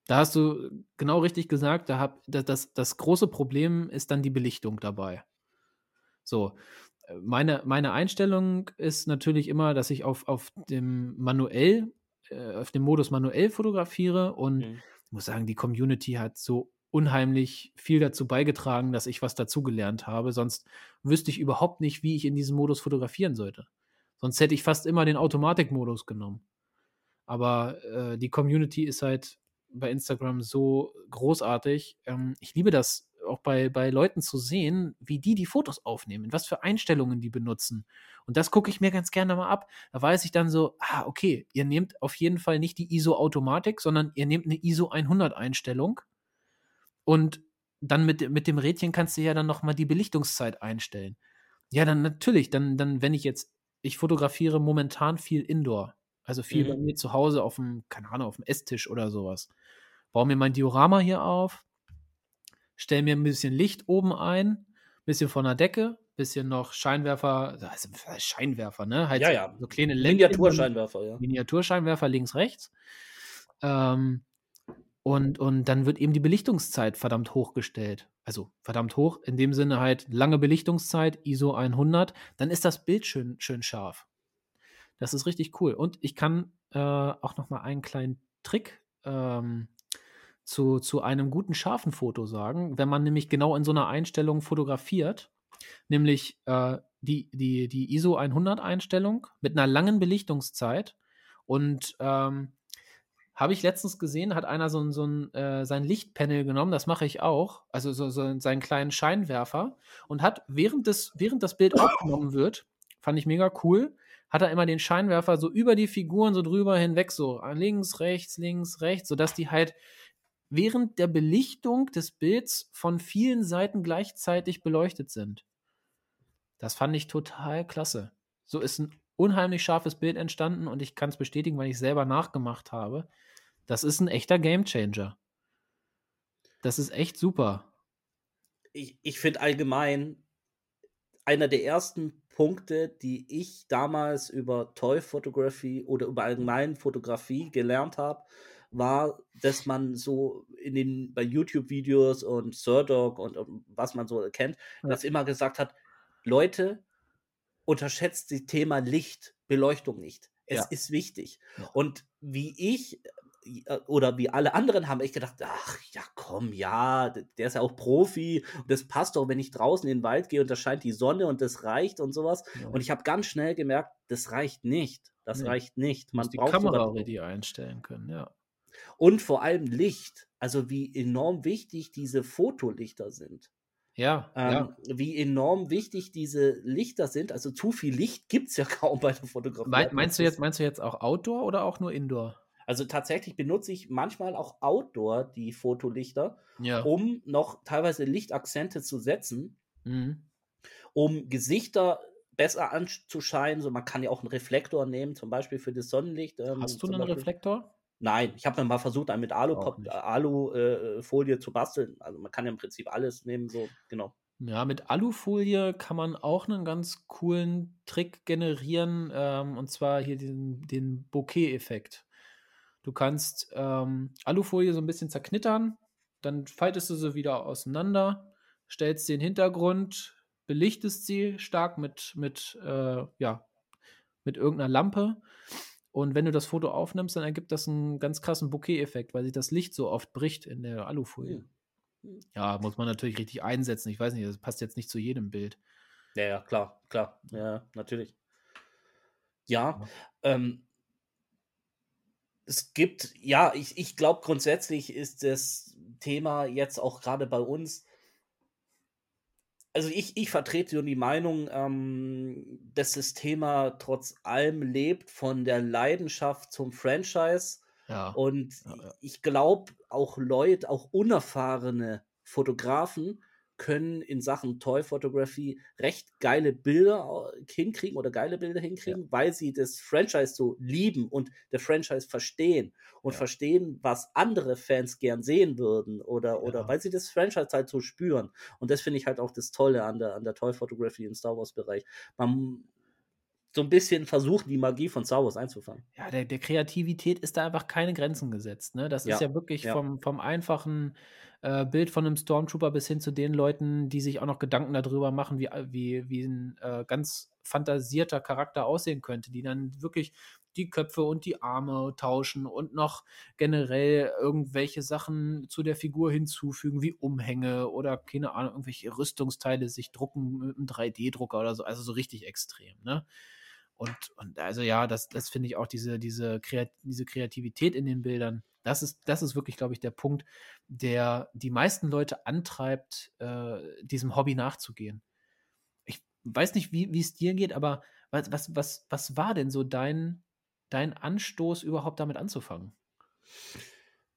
Da hast du genau richtig gesagt, da hab, das, das, das große Problem ist dann die Belichtung dabei. So, äh, meine, meine Einstellung ist natürlich immer, dass ich auf, auf dem manuell, äh, auf dem Modus manuell fotografiere und Mhm. ich muss sagen, die Community hat so unheimlich viel dazu beigetragen, dass ich was dazugelernt habe. Sonst wüsste ich überhaupt nicht, wie ich in diesem Modus fotografieren sollte. Sonst hätte ich fast immer den Automatikmodus genommen. Aber äh, die Community ist halt bei Instagram so großartig. Ähm, ich liebe das auch bei, bei Leuten zu sehen, wie die die Fotos aufnehmen, was für Einstellungen die benutzen. Und das gucke ich mir ganz gerne mal ab. Da weiß ich dann so, ah, okay, ihr nehmt auf jeden Fall nicht die ISO-Automatik, sondern ihr nehmt eine ISO 100-Einstellung. Und dann mit, mit dem Rädchen kannst du ja dann nochmal die Belichtungszeit einstellen. Ja, dann natürlich, dann, dann, wenn ich jetzt, ich fotografiere momentan viel Indoor. Also viel Mhm. bei mir zu Hause auf dem, keine Ahnung, auf dem Esstisch oder sowas. Baue mir mein Diorama hier auf, stelle mir ein bisschen Licht oben ein, bisschen von der Decke, bisschen noch Scheinwerfer, also Scheinwerfer, ne? Halt Ja, ja. so kleine Miniaturscheinwerfer, ja. Miniaturscheinwerfer links, rechts. Ähm, und, und dann wird eben die Belichtungszeit verdammt hochgestellt. Also verdammt hoch, in dem Sinne halt lange Belichtungszeit, ISO 100, dann ist das Bild schön, schön scharf. Das ist richtig cool. Und ich kann äh, auch noch mal einen kleinen Trick ähm, zu, zu einem guten scharfen Foto sagen. Wenn man nämlich genau in so einer Einstellung fotografiert, nämlich äh, die, die, die ISO 100 Einstellung mit einer langen Belichtungszeit und ähm, habe ich letztens gesehen, hat einer so so ein äh, sein Lichtpanel genommen, das mache ich auch, also so, so seinen kleinen Scheinwerfer und hat, während das, während das Bild aufgenommen wird, Fand ich mega cool. Hat er immer den Scheinwerfer so über die Figuren so drüber hinweg, so links, rechts, links, rechts, sodass die halt während der Belichtung des Bilds von vielen Seiten gleichzeitig beleuchtet sind. Das fand ich total klasse. So ist ein unheimlich scharfes Bild entstanden und ich kann es bestätigen, weil ich selber nachgemacht habe. Das ist ein echter Gamechanger. Das ist echt super. Ich, ich finde allgemein, einer der ersten Punkte, die ich damals über Toy Photography oder über allgemein Fotografie gelernt habe, war, dass man so in den bei YouTube-Videos und Surdog und, und, was man so kennt, ja. das immer gesagt hat, Leute, unterschätzt das Thema Licht, Beleuchtung nicht. Es ja. ist wichtig. Ja. Und wie ich oder wie alle anderen haben ich gedacht, ach ja, komm, ja, der ist ja auch Profi und das passt doch, wenn ich draußen in den Wald gehe und da scheint die Sonne und das reicht und sowas. Ja. Und ich habe ganz schnell gemerkt, das reicht nicht. Das nee. reicht nicht. Man die braucht Kamera ready einstellen können, ja. Und vor allem Licht. Also wie enorm wichtig diese Fotolichter sind. Ja, ähm, ja. Wie enorm wichtig diese Lichter sind. Also zu viel Licht gibt es ja kaum bei der Fotografie. Me meinst, du jetzt, meinst du jetzt auch Outdoor oder auch nur Indoor? Also tatsächlich benutze ich manchmal auch Outdoor die Fotolichter, ja. um noch teilweise Lichtakzente zu setzen, mhm. um Gesichter besser anzuscheinen. So, man kann ja auch einen Reflektor nehmen, zum Beispiel für das Sonnenlicht. Ähm, Hast du einen Beispiel. Reflektor? Nein, ich habe mir mal versucht, einen mit Alufolie Alu, äh, zu basteln. Also man kann ja im Prinzip alles nehmen, so genau. Ja, mit Alufolie kann man auch einen ganz coolen Trick generieren, ähm, und zwar hier den, den Bokeh-Effekt. Du kannst ähm, Alufolie so ein bisschen zerknittern, dann faltest du sie wieder auseinander, stellst den Hintergrund, belichtest sie stark mit, mit, äh, ja, mit irgendeiner Lampe. Und wenn du das Foto aufnimmst, dann ergibt das einen ganz krassen Bokeh-Effekt, weil sich das Licht so oft bricht in der Alufolie. Ja, muss man natürlich richtig einsetzen. Ich weiß nicht, das passt jetzt nicht zu jedem Bild. Ja, ja, klar, klar. Ja, natürlich. Ja, ja. Ähm, es gibt, ja, ich, ich glaube grundsätzlich ist das Thema jetzt auch gerade bei uns, also ich, ich vertrete die Meinung, ähm, dass das Thema trotz allem lebt von der Leidenschaft zum Franchise. Ja. Und ja, ja. ich glaube, auch Leute, auch unerfahrene Fotografen können in Sachen Toy Photography recht geile Bilder hinkriegen oder geile Bilder hinkriegen, ja. weil sie das Franchise so lieben und der Franchise verstehen und ja. verstehen, was andere Fans gern sehen würden oder, ja. oder weil sie das Franchise halt so spüren. Und das finde ich halt auch das Tolle an der, an der Toy Photography im Star Wars Bereich. Man so ein bisschen versuchen, die Magie von Star Wars einzufangen. Ja, der, der Kreativität ist da einfach keine Grenzen gesetzt. Ne? Das ist ja wirklich Vom, vom einfachen äh, Bild von einem Stormtrooper bis hin zu den Leuten, die sich auch noch Gedanken darüber machen, wie, wie, wie ein äh, ganz fantasierter Charakter aussehen könnte, die dann wirklich die Köpfe und die Arme tauschen und noch generell irgendwelche Sachen zu der Figur hinzufügen, wie Umhänge oder keine Ahnung, irgendwelche Rüstungsteile sich drucken mit einem 3D-Drucker oder so, also so richtig extrem, ne? Und, und also ja, das, das finde ich auch diese, diese, Kreat diese Kreativität in den Bildern, das ist, das ist wirklich, glaube ich, der Punkt, der die meisten Leute antreibt, äh, diesem Hobby nachzugehen. Ich weiß nicht, wie es dir geht, aber was, was, was, was war denn so dein, dein Anstoß, überhaupt damit anzufangen?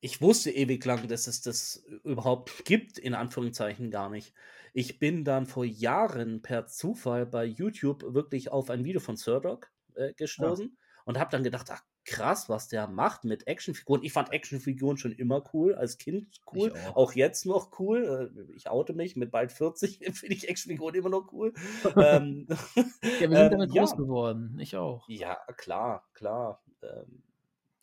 Ich wusste ewig lang, dass es das überhaupt gibt, in Anführungszeichen gar nicht. Ich bin dann vor Jahren per Zufall bei YouTube wirklich auf ein Video von Surdog äh, gestoßen ja. und habe dann gedacht, ach krass, was der macht mit Actionfiguren. Ich fand Actionfiguren schon immer cool, als Kind cool, auch. auch. jetzt noch cool. Äh, ich oute mich, mit bald 40 finde ich Actionfiguren immer noch cool. ähm, ja, wir sind damit ähm, groß ja. geworden, ich auch. Ja, klar, klar. Ähm,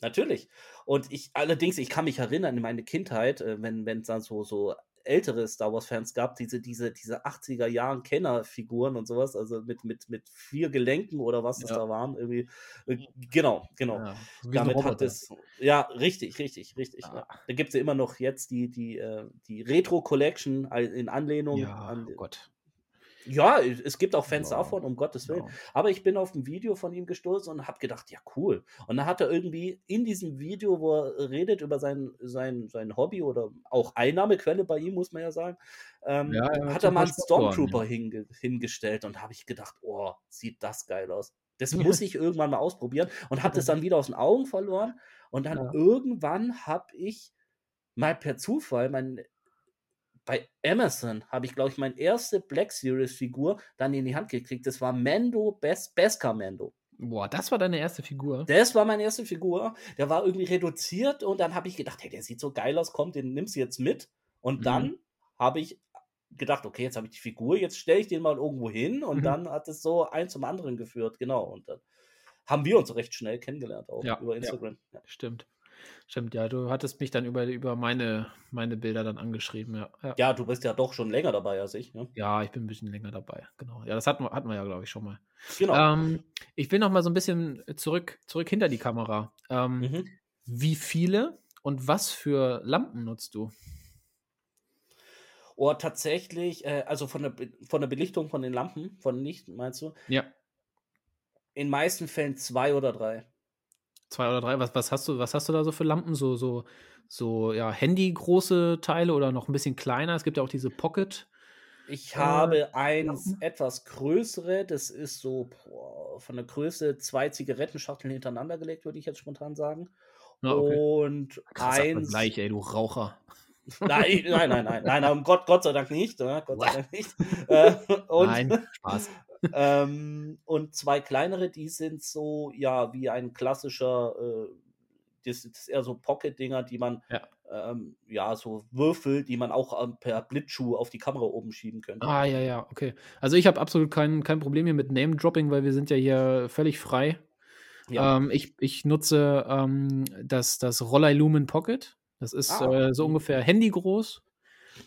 natürlich. Und ich allerdings, ich kann mich erinnern in meine Kindheit, äh, wenn es dann so, so ältere Star Wars-Fans gab, diese, diese, diese 80er Jahren Kennerfiguren und sowas, also mit, mit, mit vier Gelenken oder was das da waren. Irgendwie. Äh, genau, genau. Ja, Damit hat es. Ja, richtig, richtig, richtig. Ah. Ja. Da gibt es ja immer noch jetzt die, die, äh, die Retro-Collection in Anlehnung ja, an. Oh Gott. Ja, es gibt auch Fans Ja, davon, um Gottes Willen. genau. Aber ich bin auf ein Video von ihm gestoßen und habe gedacht, ja, cool. Und dann hat er irgendwie in diesem Video, wo er redet über sein, sein, sein Hobby oder auch Einnahmequelle bei ihm, muss man ja sagen, ähm, Ja, hat er mal einen Stormtrooper ja. hinge hingestellt und habe ich gedacht, oh, sieht das geil aus. Das muss ich irgendwann mal ausprobieren und habe das dann wieder aus den Augen verloren. Und dann Ja. irgendwann habe ich mal per Zufall mein bei Amazon habe ich, glaube ich, meine erste Black Series-Figur dann in die Hand gekriegt. Das war Mando, Bes Beskar Mando. Boah, das war deine erste Figur? Das war meine erste Figur. Der war irgendwie reduziert und dann habe ich gedacht, hey, der sieht so geil aus, komm, den nimmst du jetzt mit. Und Mhm. dann habe ich gedacht, okay, jetzt habe ich die Figur, jetzt stelle ich den mal irgendwo hin und Mhm. dann hat es so eins zum anderen geführt, genau. Und dann haben wir uns recht schnell kennengelernt, auch Ja, über. Instagram. Ja. Stimmt. Stimmt, ja, du hattest mich dann über, über meine, meine Bilder dann angeschrieben, ja. Ja, ja, du bist ja doch schon länger dabei als ich. Ne? ja ich bin ein bisschen länger dabei, genau. Ja, das hatten wir, hatten wir ja, glaube ich, schon mal. Genau. Ähm, ich will noch mal so ein bisschen zurück, zurück hinter die Kamera. Ähm, Mhm. Wie viele und was für Lampen nutzt du? Oh, tatsächlich, äh, also von der, von der Belichtung von den Lampen, von Licht, meinst du? Ja, In meisten Fällen zwei oder drei. Zwei oder drei. Was, was hast du, was hast du da so für Lampen? So, so, so, ja, Handy-große Teile oder noch ein bisschen kleiner? Es gibt ja auch diese Pocket. Ich Äh, habe eins Lampen? etwas größere, das ist so boah, von der Größe zwei Zigarettenschachteln hintereinander gelegt, würde ich jetzt spontan sagen. Ja, okay. Und Krasser eins. Vergleich, ey, du Raucher. Nein, nein, nein, nein, nein, um Gott, Gott sei Dank nicht. Ja, Gott sei Dank nicht. Äh, und, Nein, Spaß. ähm, und zwei kleinere, die sind so, ja, wie ein klassischer, äh, das, das ist eher so Pocket-Dinger, die man, Ja. ähm, ja, so Würfel, die man auch ähm, per Blitzschuh auf die Kamera oben schieben könnte. Ah, ja, ja, okay. Also ich habe absolut kein, kein Problem hier mit Name-Dropping, weil wir sind ja hier völlig frei. Ja. Ähm, ich, ich nutze ähm, das, das Rollei Lumen Pocket. Das ist Ah, äh, so ungefähr handygroß.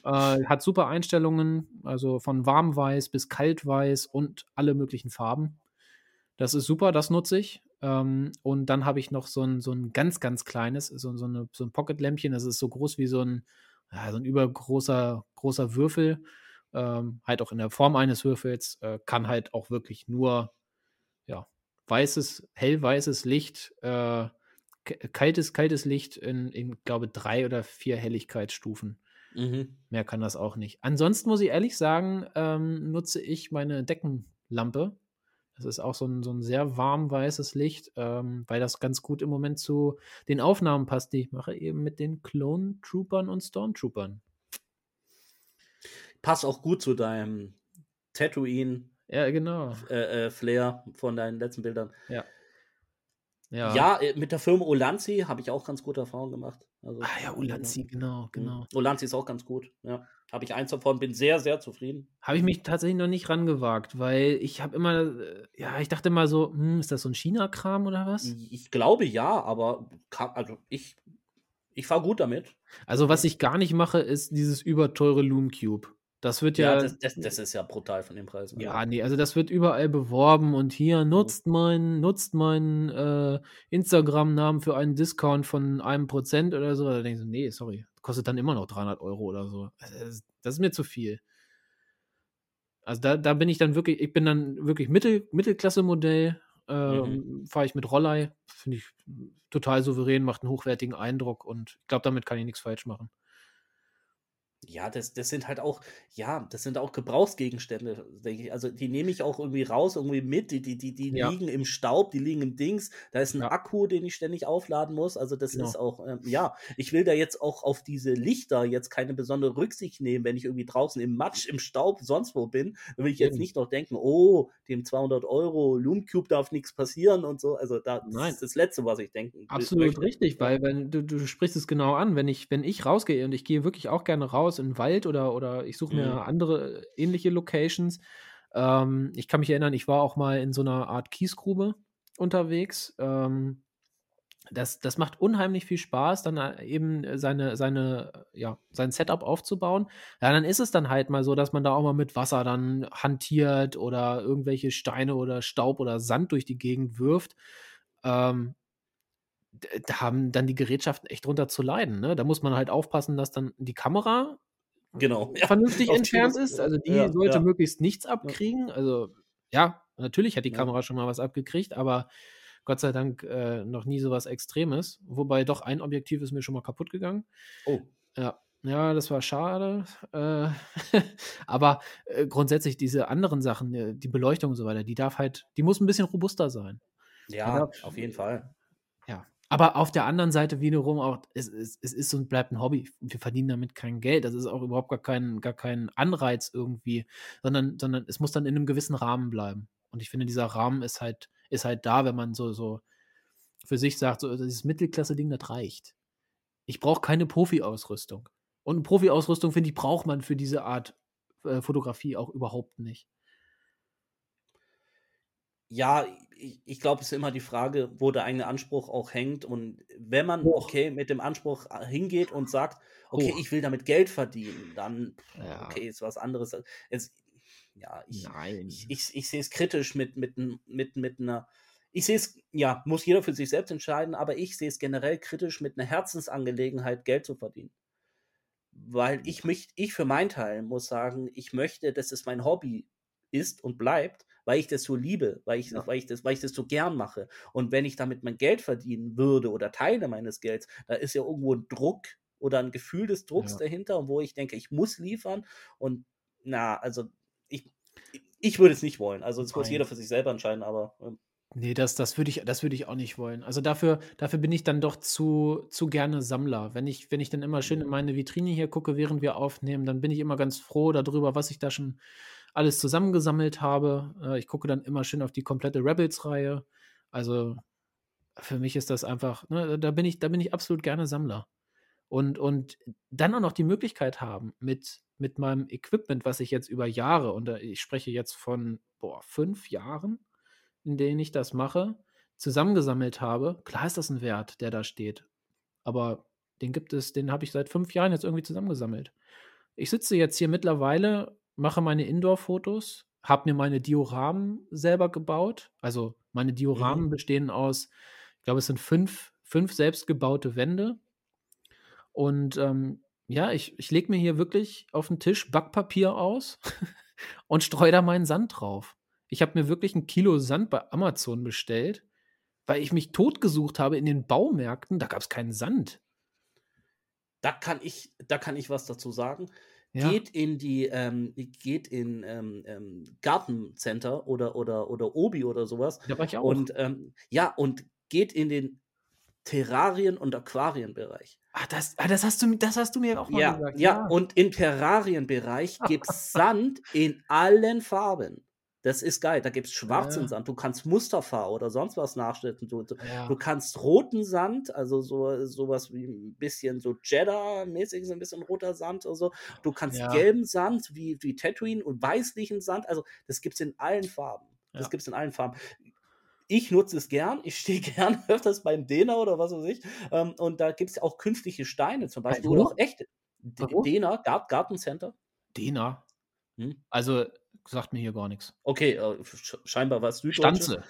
Äh, hat super Einstellungen, also von warmweiß bis kaltweiß und alle möglichen Farben. Das ist super, das nutze ich. Ähm, und dann habe ich noch so ein, so ein ganz, ganz kleines, so, so, eine, so ein Pocket-Lämpchen. Das ist so groß wie so ein, ja, so ein übergroßer großer Würfel. Ähm, halt auch in der Form eines Würfels. Äh, kann halt auch wirklich nur ja, weißes, hellweißes Licht, äh, kaltes, kaltes Licht in, in glaube drei oder vier Helligkeitsstufen. Mhm. Mehr kann das auch nicht. Ansonsten muss ich ehrlich sagen, ähm, nutze ich meine Deckenlampe. Das ist auch so ein, so ein sehr warm weißes Licht, ähm, weil das ganz gut im Moment zu den Aufnahmen passt, die ich mache, eben mit den Clone Troopern und Stormtroopern. Passt auch gut zu deinem Tatooine Ja, genau. äh, äh, Flair von deinen letzten Bildern. Ja. Ja, Ja. äh, mit der Firma Olanzi habe ich auch ganz gute Erfahrungen gemacht. Also, Ah ja, Ulanzi, genau, Mhm. genau. Olanzi ist auch ganz gut. Ja. Habe ich eins davon, bin sehr, sehr zufrieden. Habe ich mich tatsächlich noch nicht rangewagt, weil ich habe immer, äh, ja, ich dachte immer so, hm, ist das so ein China-Kram oder was? Ich, ich glaube ja, aber kann, also ich, ich fahre gut damit. Also, was ich gar nicht mache, ist dieses überteure Loom Cube. Das wird ja, Ja, das, das, das ist ja brutal von den Preisen. ja, nee, also das wird überall beworben und hier nutzt meinen, nutzt meinen äh, Instagram-Namen für einen Discount von einem Prozent oder so. Da denke ich so, nee, sorry, kostet dann immer noch 300 Euro oder so. Also, Das, das ist mir zu viel. Also da, da bin ich dann wirklich, ich bin dann wirklich Mittel, Mittelklasse-Modell, ähm, fahre ich mit Rollei, finde ich total souverän, macht einen hochwertigen Eindruck und ich glaube, damit kann ich nichts falsch machen. Ja, das, das sind halt auch, ja, das sind auch Gebrauchsgegenstände, denke ich. Also die nehme ich auch irgendwie raus, irgendwie mit. Die, die, die, die Ja. liegen im Staub, die liegen im Dings. Da ist ein Ja. Akku, den ich ständig aufladen muss. Also das Genau. ist auch, ähm, ja, ich will da jetzt auch auf diese Lichter jetzt keine besondere Rücksicht nehmen, wenn ich irgendwie draußen im Matsch, im Staub, sonst wo bin. Dann will ich jetzt Eben. nicht noch denken, oh, dem 200 Euro Loomcube darf nichts passieren und so. Also da, das Nein. ist das Letzte, was ich denken will- Absolut möchte. richtig, weil wenn du, du sprichst es genau an, wenn ich, wenn ich rausgehe und ich gehe wirklich auch gerne raus in den Wald oder, oder ich suche mir Mhm. andere äh, ähnliche Locations. Ähm, ich kann mich erinnern, ich war auch mal in so einer Art Kiesgrube unterwegs. Ähm, das, das macht unheimlich viel Spaß, dann äh, eben seine, seine, ja, sein Setup aufzubauen. Ja, dann ist es dann halt mal so, dass man da auch mal mit Wasser dann hantiert oder irgendwelche Steine oder Staub oder Sand durch die Gegend wirft. Ähm, da haben dann die Gerätschaften echt drunter zu leiden. Ne? Da muss man halt aufpassen, dass dann die Kamera Genau. Ja, vernünftig entfernt ist. Also die ja, sollte möglichst nichts abkriegen. Also ja, natürlich hat die. Kamera schon mal was abgekriegt, aber Gott sei Dank äh, noch nie so was Extremes. Wobei doch ein Objektiv ist mir schon mal kaputt gegangen. Oh, Ja, ja, das war schade. Äh, aber äh, grundsätzlich diese anderen Sachen, äh, die Beleuchtung und so weiter, die darf halt, die muss ein bisschen robuster sein. ja, darf- auf jeden Fall. Aber auf der anderen Seite wiederum auch, es, es, es ist und bleibt ein Hobby. Wir verdienen damit kein Geld. Das ist auch überhaupt gar kein, gar kein Anreiz irgendwie, sondern, sondern es muss dann in einem gewissen Rahmen bleiben. Und ich finde, dieser Rahmen ist halt, ist halt da, wenn man so, so für sich sagt, so dieses Mittelklasse-Ding, das reicht. Ich brauche keine Profi-Ausrüstung. Und Profi-Ausrüstung, finde ich, braucht man für diese Art äh, Fotografie auch überhaupt nicht. Ja, ich, ich glaube, es ist immer die Frage, wo der eigene Anspruch auch hängt. Und wenn man Hoch. okay mit dem Anspruch äh, hingeht und sagt, okay, Hoch. ich will damit Geld verdienen, dann Ja. okay, ist was anderes. Es, ja, ich, Nein. ich, ich, ich sehe es kritisch mit, mit, mit, mit einer. Ich sehe es, ja, muss jeder für sich selbst entscheiden, aber ich sehe es generell kritisch mit einer Herzensangelegenheit, Geld zu verdienen. Weil ich möchte, ich für meinen Teil muss sagen, ich möchte, dass es mein Hobby ist und bleibt, weil ich das so liebe, weil ich, Ja. weil ich, das, weil ich das so gern mache. Und wenn ich damit mein Geld verdienen würde oder Teile meines Gelds, da ist ja irgendwo ein Druck oder ein Gefühl des Drucks Ja. dahinter, wo ich denke, ich muss liefern. Und na, also ich, ich würde es nicht wollen. Also das muss jeder für sich selber entscheiden, aber ähm, Nee, das, das würde ich, das würde ich auch nicht wollen. Also dafür, dafür bin ich dann doch zu, zu gerne Sammler. Wenn ich, wenn ich dann immer schön in meine Vitrine hier gucke, während wir aufnehmen, dann bin ich immer ganz froh darüber, was ich da schon alles zusammengesammelt habe. Äh, ich gucke dann immer schön auf die komplette Rebels-Reihe. Also für mich ist das einfach, ne, da bin ich, da bin ich absolut gerne Sammler. Und, und dann auch noch die Möglichkeit haben, mit, mit meinem Equipment, was ich jetzt über Jahre, und da- ich spreche jetzt von boah, fünf Jahren, in denen ich das mache, zusammengesammelt habe. Klar ist das ein Wert, der da steht. Aber den gibt es, den habe ich seit fünf Jahren jetzt irgendwie zusammengesammelt. Ich sitze jetzt hier mittlerweile, mache meine Indoor-Fotos, habe mir meine Dioramen selber gebaut. Also meine Dioramen bestehen aus, ich glaube, es sind fünf, fünf selbstgebaute Wände. Und ähm, ja, ich, ich lege mir hier wirklich auf den Tisch Backpapier aus und streue da meinen Sand drauf. Ich habe mir wirklich ein Kilo Sand bei Amazon bestellt, weil ich mich totgesucht habe in den Baumärkten. Da gab es keinen Sand. da kann ich, da kann ich was dazu sagen. Ja, Geht in die, ähm, geht in ähm, ähm, Gartencenter oder, oder, oder Obi oder sowas da war ich auch. und ähm, ja, und geht in den Terrarien- und Aquarienbereich. ah, das, ah, das, hast du, das hast du mir auch mal Ja, gesagt. ja, und im Terrarienbereich gibt es Sand in allen Farben. Das ist geil. Da gibt es schwarzen Ja. Sand. Du kannst Musterfarbe oder sonst was nachschnitten. Du, ja. du kannst roten Sand, also so sowas wie ein bisschen so Cheddar-mäßig, so ein bisschen roter Sand oder so. Du kannst Ja. gelben Sand wie, wie Tatooine und weißlichen Sand. Also das gibt es in allen Farben. Das Ja. gibt es in allen Farben. Ich nutze es gern. Ich stehe gern öfters beim Dena oder was weiß ich. Ähm, und da gibt es auch künstliche Steine zum Beispiel. Oder auch echte. Dena, Gar Gartencenter. Dena. Hm? Also sagt mir hier gar nichts. Okay, äh, sch- scheinbar was Süddeutsches. Stanze.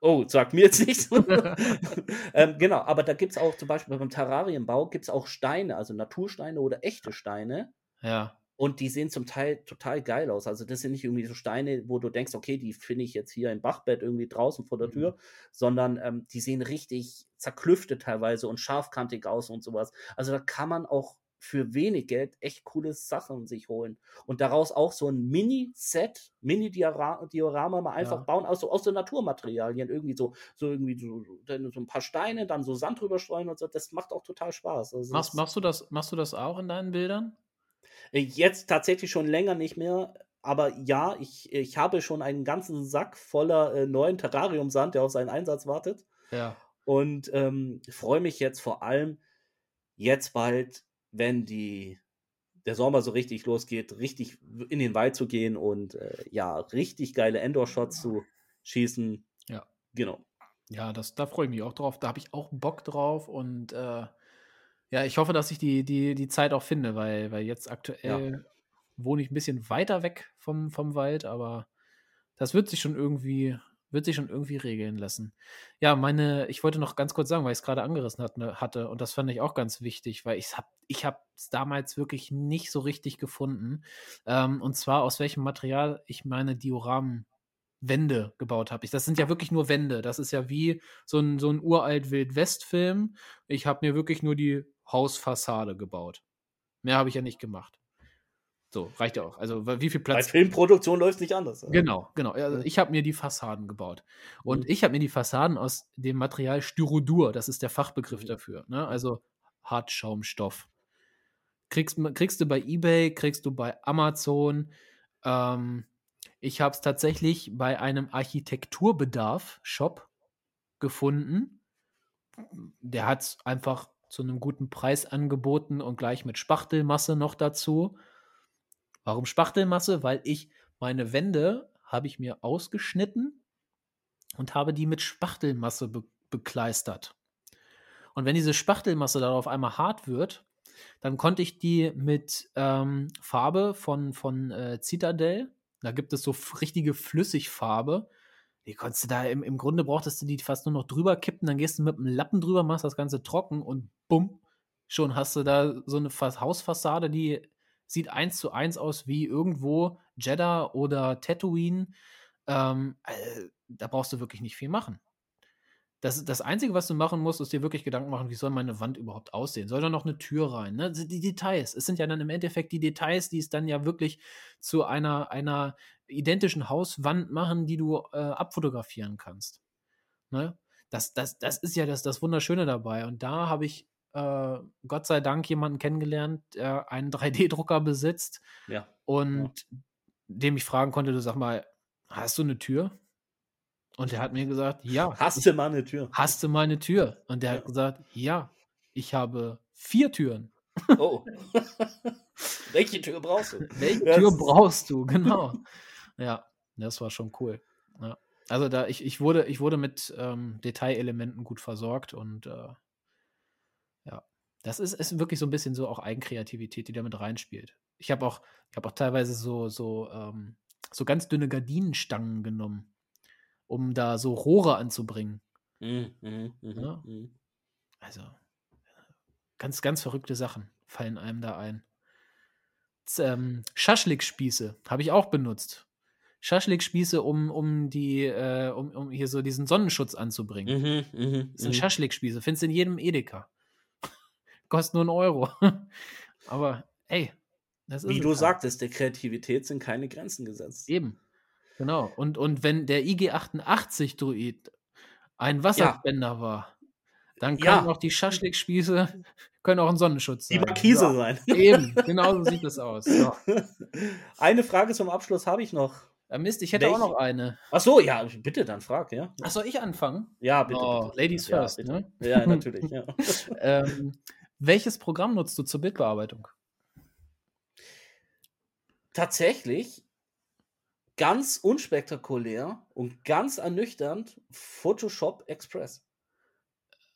Oh, sagt mir jetzt nichts. ähm, genau, aber da gibt es auch zum Beispiel beim Terrarienbau gibt es auch Steine, also Natursteine oder echte Steine. Ja. Und die sehen zum Teil total geil aus. Also das sind nicht irgendwie so Steine, wo du denkst, okay, die finde ich jetzt hier im Bachbett irgendwie draußen vor der Mhm. Tür, sondern ähm, die sehen richtig zerklüftet teilweise und scharfkantig aus und sowas. Also da kann man auch für wenig Geld echt coole Sachen sich holen. Und daraus auch so ein Mini-Set, Mini-Diorama mal einfach Ja. bauen, aus so, aus so Naturmaterialien. Irgendwie so, so irgendwie so, so ein paar Steine, dann so Sand drüber streuen und so. Das macht auch total Spaß. Also Machst, machst, du das, machst du das auch in deinen Bildern? äh, Jetzt tatsächlich schon länger nicht mehr. Aber ja, ich, ich habe schon einen ganzen Sack voller äh, neuen Terrariumsand, der auf seinen Einsatz wartet. Ja. Und ähm, freue mich jetzt vor allem jetzt bald, wenn die, der Sommer so richtig losgeht, richtig in den Wald zu gehen und äh, ja, richtig geile Endor-Shots zu schießen. Ja. Genau. Ja, das, da freue ich mich auch drauf. Da habe ich auch Bock drauf und äh, ja, ich hoffe, dass ich die, die, die Zeit auch finde, weil, weil jetzt aktuell wohne ich ein bisschen weiter weg vom, vom Wald, aber das wird sich schon irgendwie Wird sich schon irgendwie regeln lassen. Ja, meine, ich wollte noch ganz kurz sagen, weil ich es gerade angerissen hat, ne, hatte, und das fand ich auch ganz wichtig, weil ich habe ich es damals wirklich nicht so richtig gefunden. Ähm, und zwar aus welchem Material ich meine Dioramenwände gebaut habe. Das sind ja wirklich nur Wände. Das ist ja wie so ein, so ein uralt Wild-West-Film. Ich habe mir wirklich nur die Hausfassade gebaut. Mehr habe ich ja nicht gemacht. So, reicht ja auch. Also, wie viel Platz. Bei Filmproduktion läuft es nicht anders. Oder? Genau, genau. Also, ich habe mir die Fassaden gebaut. Und mhm. ich habe mir die Fassaden aus dem Material Styrodur, das ist der Fachbegriff mhm. dafür. Ne? Also Hartschaumstoff. Kriegst, kriegst du bei eBay, kriegst du bei Amazon. Ähm, ich habe es tatsächlich bei einem Architekturbedarf-Shop gefunden. Der hat es einfach zu einem guten Preis angeboten und gleich mit Spachtelmasse noch dazu. Warum Spachtelmasse? Weil ich meine Wände habe ich mir ausgeschnitten und habe die mit Spachtelmasse be bekleistert. Und wenn diese Spachtelmasse darauf einmal hart wird, dann konnte ich die mit ähm, Farbe von, von äh, Citadel, da gibt es so richtige Flüssigfarbe, die konntest du da im, im Grunde brauchtest du die fast nur noch drüber kippen, dann gehst du mit einem Lappen drüber, machst das Ganze trocken und bumm, schon hast du da so eine Hausfassade, die sieht eins zu eins aus wie irgendwo Jeddah oder Tatooine. Ähm, äh, da brauchst du wirklich nicht viel machen. Das, das Einzige, was du machen musst, ist dir wirklich Gedanken machen, wie soll meine Wand überhaupt aussehen? Soll da noch eine Tür rein? Ne? Die Details. Es sind ja dann im Endeffekt die Details, die es dann ja wirklich zu einer, einer identischen Hauswand machen, die du äh, abfotografieren kannst. Ne? Das, das, das ist ja das, das Wunderschöne dabei. Und da habe ich äh, Gott sei Dank jemanden kennengelernt, der einen 3D-Drucker besitzt ja. und ja. dem ich fragen konnte, du sag mal, hast du eine Tür? Und der hat mir gesagt, ja. Hast du mal eine Tür? Hast du mal eine Tür? Und der ja. hat gesagt, ja, ich habe vier Türen. Oh. Welche Tür brauchst du? Welche das Tür brauchst du? Genau. ja, das war schon cool. Ja. Also da, ich, ich, wurde, ich wurde mit ähm, Detailelementen gut versorgt und äh. Das ist, ist wirklich so ein bisschen so auch Eigenkreativität, die da mit reinspielt. Ich habe auch, ich auch teilweise so, so, ähm, so ganz dünne Gardinenstangen genommen, um da so Rohre anzubringen. Mhm, mh, mh, ja? mh. Also, ganz, ganz verrückte Sachen fallen einem da ein. Ähm, Schaschlikspieße habe ich auch benutzt. Schaschlikspieße, um, um, die, äh, um, um hier so diesen Sonnenschutz anzubringen. Mhm, mh, das sind Schaschlikspieße, findest du in jedem Edeka kostet nur einen Euro. Aber ey, das ist. Wie du halt. sagtest, der Kreativität sind keine Grenzen gesetzt. Eben. Genau. Und, und wenn der IG-88-Druid ein Wasserspender ja. war, dann können ja. auch die Schaschlik-Spieße können auch ein Sonnenschutz sein. Die Markise ja. sein. Eben, genau so sieht es aus. So. Eine Frage zum Abschluss habe ich noch. Ja, Mist, ich hätte Welch? auch noch eine. Ach so, ja, bitte, dann frag, ja. Ach, soll ich anfangen? Ja, bitte. Oh, bitte. Ladies first, ne? Ja, natürlich, ja. ähm, welches Programm nutzt du zur Bildbearbeitung? Tatsächlich ganz unspektakulär und ganz ernüchternd Photoshop Express.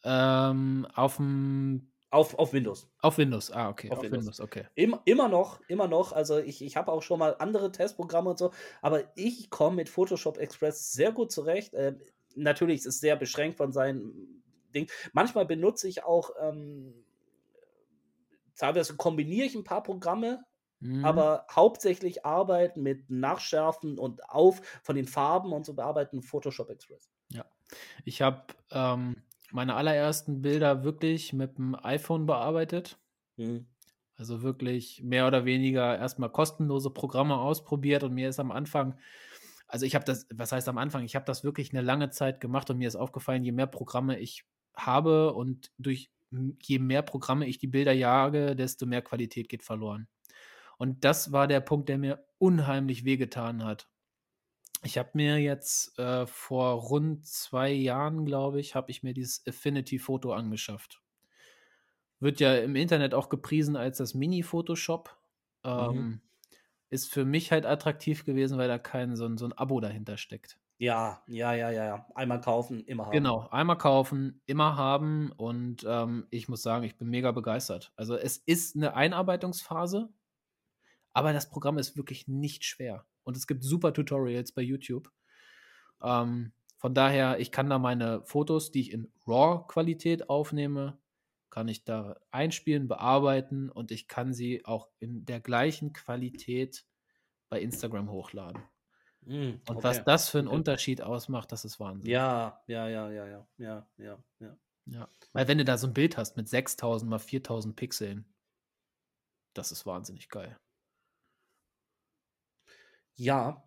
Ähm, auf dem auf, auf Windows. Auf Windows, ah, okay. Auf, auf Windows. Windows. okay. Immer, immer noch, immer noch. Also ich, ich habe auch schon mal andere Testprogramme und so, aber ich komme mit Photoshop Express sehr gut zurecht. Ähm, natürlich ist es sehr beschränkt von seinen Dingen. Manchmal benutze ich auch ähm, teilweise kombiniere ich ein paar Programme, mhm. aber hauptsächlich arbeiten mit Nachschärfen und auf von den Farben und so bearbeiten Photoshop Express. Ja, ich habe ähm, meine allerersten Bilder wirklich mit dem iPhone bearbeitet. Mhm. Also wirklich mehr oder weniger erstmal kostenlose Programme ausprobiert und mir ist am Anfang, also ich habe das, was heißt am Anfang, ich habe das wirklich eine lange Zeit gemacht und mir ist aufgefallen, je mehr Programme ich habe und durch je mehr Programme ich die Bilder jage, desto mehr Qualität geht verloren. Und das war der Punkt, der mir unheimlich wehgetan hat. Ich habe mir jetzt äh, vor rund zwei Jahren, glaube ich, habe ich mir dieses Affinity-Foto angeschafft. Wird ja im Internet auch gepriesen als das Mini-Photoshop. Ähm, mhm. Ist für mich halt attraktiv gewesen, weil da kein so ein, so ein Abo dahinter steckt. Ja, ja, ja, ja. Einmal kaufen, immer haben. Genau, einmal kaufen, immer haben. Und ähm, ich muss sagen, ich bin mega begeistert. Also es ist eine Einarbeitungsphase, aber das Programm ist wirklich nicht schwer. Und es gibt super Tutorials bei YouTube. Ähm, Von daher, ich kann da meine Fotos, die ich in RAW-Qualität aufnehme, kann ich da einspielen, bearbeiten und ich kann sie auch in der gleichen Qualität bei Instagram hochladen. Und okay. was das für einen okay. Unterschied ausmacht, das ist Wahnsinn. Ja, ja, ja, ja, ja, ja, ja, ja. Ja. Weil wenn du da so ein Bild hast mit 6000 mal 4000 Pixeln, das ist wahnsinnig geil. Ja.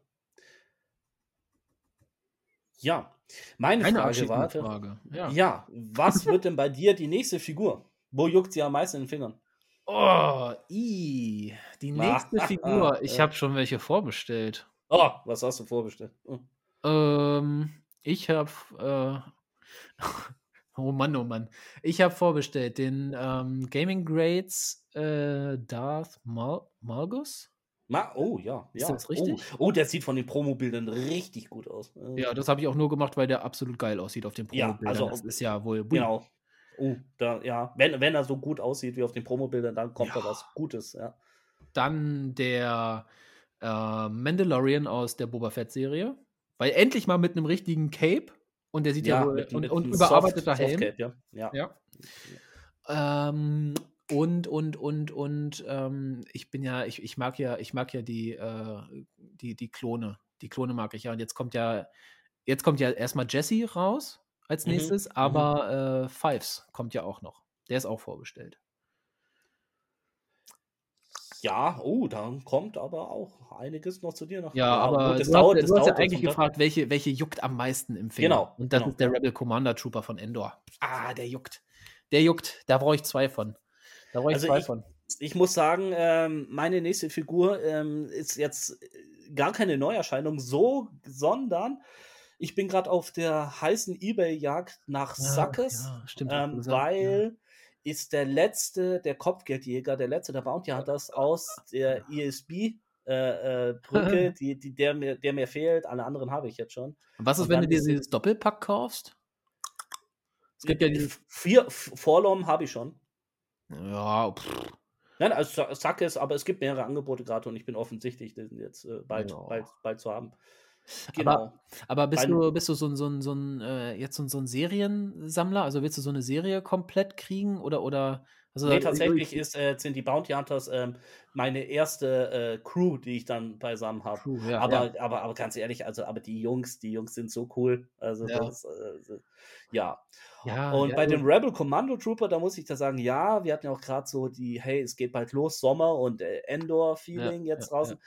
Ja. Meine Eine Frage war, Frage. Ja. ja, was wird denn bei dir die nächste Figur? Wo juckt sie am meisten in den Fingern? Oh, i, die nächste Ah, Figur. Ich ja. habe schon welche vorbestellt. Oh, was hast du vorbestellt? Oh. Ähm, ich habe, äh, oh Mann, oh Mann. Ich habe vorbestellt den ähm, Gaming Grades äh, Darth Mal Malgus. Ma oh, ja. Ist ja. das richtig? Oh, oh, der sieht von den Promobildern richtig gut aus. Ja, das habe ich auch nur gemacht, weil der absolut geil aussieht auf den Ja, Promobildern. also, das ist ja wohl bui. Genau. Oh, da, ja. Wenn, wenn er so gut aussieht wie auf den Promobildern, dann kommt da Ja. was Gutes, ja. Dann der äh, Mandalorian aus der Boba Fett-Serie. Weil endlich mal mit einem richtigen Cape und der sieht ja, wohl, und, und einem überarbeiteter Soft- Helm. Softcape, ja. ja. Ja. Ähm, und, und, und, und, ähm, ich bin ja, ich, ich mag ja, ich mag ja die, äh, die, die Klone. Die Klone mag ich ja. Und jetzt kommt ja, jetzt kommt ja erstmal Jesse raus als Mhm, nächstes, mhm. aber äh, Fives kommt ja auch noch. Der ist auch vorbestellt. Ja, oh, dann kommt aber auch einiges noch zu dir nach. Ja, aber gut, das du, dauert, hast, das du hast ja dauert eigentlich ne? gefragt, welche, welche juckt am meisten im Finger. Genau, Und das genau, ist der ja. Rebel Commander Trooper von Endor. Ah, der juckt. Der juckt. Da brauche ich zwei von. Da brauche ich Also zwei ich- von. Ich muss sagen, ähm, meine nächste Figur ähm, ist jetzt gar keine Neuerscheinung, so, sondern ich bin gerade auf der heißen Ebay-Jagd nach Suckers, ja, stimmt. hast du ähm, weil ist der letzte, der Kopfgeldjäger, der letzte, der Bounty Hunters aus der ESB. Äh, äh, Brücke, die, die, der, mir, der mir fehlt, alle anderen habe ich jetzt schon. Was ist, wenn du ist- dieses Doppelpack kaufst? Es gibt ja dieses. Vier Vorlom habe ich schon. Ja, pff, Nein, also Sack es, aber es gibt mehrere Angebote gerade und ich bin offensichtlich den jetzt äh, bald, Ja. bald, bald zu haben. Aber- Genau. aber bist Bei- du, bist du so ein, so ein, so ein äh, jetzt so ein, so ein Seriensammler? Also willst du so eine Serie komplett kriegen oder oder also nee, tatsächlich ist, äh, sind die Bounty Hunters ähm, meine erste äh, Crew, die ich dann beisammen habe. Ja, aber, ja. aber, aber ganz ehrlich, also aber die Jungs, die Jungs sind so cool. Also Ja. das, äh, ja. ja, Und bei dem Rebel Commando Trooper, da muss ich da sagen, ja, wir hatten ja auch gerade so die, hey, es geht bald los, Sommer und äh, Endor-Feeling jetzt draußen.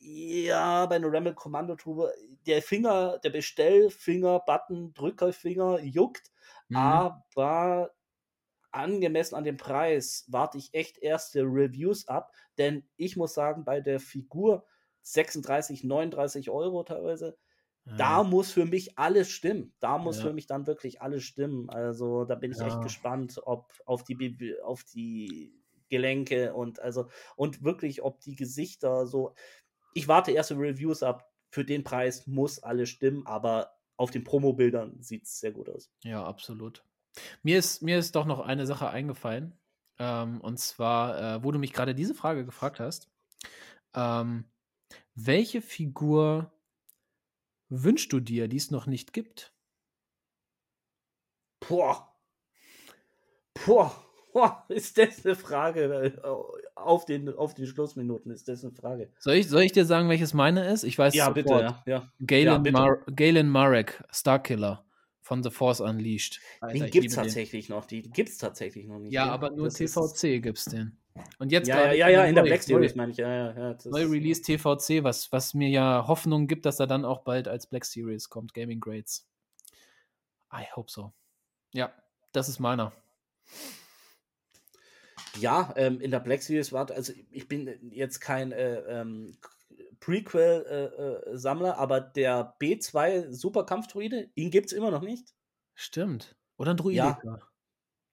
Ja, bei einem Rebel Commando Trooper, der Finger, der Bestellfinger, Button, Drückerfinger juckt, Mhm. aber angemessen an dem Preis warte ich echt erste Reviews ab, denn ich muss sagen, bei der Figur 36, 39 Euro teilweise, da Ja. muss für mich alles stimmen. Da muss Ja. für mich dann wirklich alles stimmen. Also da bin ich echt Ja. gespannt, ob auf die auf die Gelenke und also und wirklich, ob die Gesichter so. Ich warte erste Reviews ab. Für den Preis muss alles stimmen, aber auf den Promobildern sieht es sehr gut aus. Ja, absolut. Mir ist, mir ist doch noch eine Sache eingefallen. Ähm, und zwar, äh, wo du mich gerade diese Frage gefragt hast. Ähm, welche Figur wünschst du dir, die es noch nicht gibt? Boah. Boah. Boah, ist das eine Frage? äh, Auf den, auf den Schlussminuten ist das eine Frage. Soll ich, soll ich dir sagen, welches meine ist? Ich weiß Ja, sofort. bitte, ja. ja. Galen, Ja, bitte. Mar Galen Marek, Starkiller von The Force Unleashed. Alter, Den gibt es liebe den. tatsächlich noch. Den gibt es tatsächlich noch nicht. Ja, Den- aber nur das TVC gibt's den. Und jetzt Ja, ja, ja, ja, in der Black Series meine ich. Ja, ja, ja, Neu Release TVC, was, was mir ja Hoffnung gibt, dass er dann auch bald als Black Series kommt, Gaming Grades. I hope so. Ja, das ist meiner. Ja, ähm, in der Black Series war, also ich bin jetzt kein äh, ähm, Prequel-Sammler, aber der B2 Superkampfdruide, ihn gibt es immer noch nicht. Stimmt. Oder ein Ja. Druidika.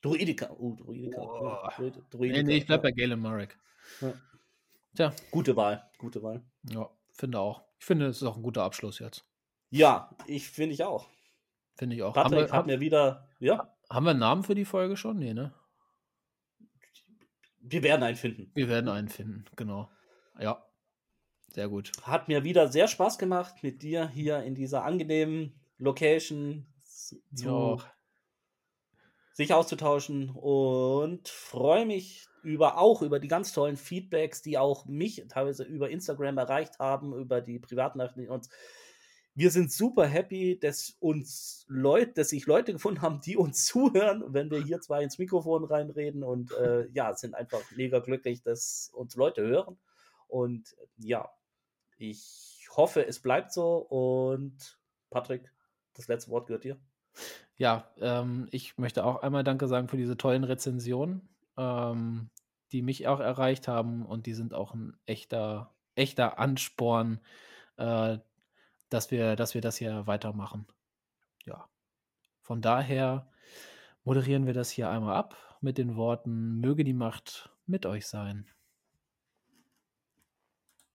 Druidika. Uh, Druidika. Boah. Druid- Nee, Druidika. nee, ich bleib bei Galen Marek. Ja. Tja, Gute Wahl, gute Wahl. ja, finde auch. Ich finde, es ist auch ein guter Abschluss jetzt. Ja, ich finde ich auch. Finde ich auch. Patrick haben, wir, hat mir wieder, ja, haben wir einen Namen für die Folge schon? Nee, ne? Wir werden einen finden. Wir werden einen finden, genau. Ja. Sehr gut. Hat mir wieder sehr Spaß gemacht, mit dir hier in dieser angenehmen Location zu, sich auszutauschen und freue mich über auch über die ganz tollen Feedbacks, die auch mich teilweise über Instagram erreicht haben, über die Privatnachrichten die uns. Wir sind super happy, dass uns Leute, dass sich Leute gefunden haben, die uns zuhören, wenn wir hier zwei ins Mikrofon reinreden und äh, ja, sind einfach mega glücklich, dass uns Leute hören. Und ja, ich hoffe, es bleibt so. Und Patrick, das letzte Wort gehört dir. Ja, ähm, ich möchte auch einmal Danke sagen für diese tollen Rezensionen, ähm, die mich auch erreicht haben und die sind auch ein echter, echter Ansporn, äh, dass wir, dass wir das hier weitermachen. Ja. Von daher moderieren wir das hier einmal ab mit den Worten, möge die Macht mit euch sein.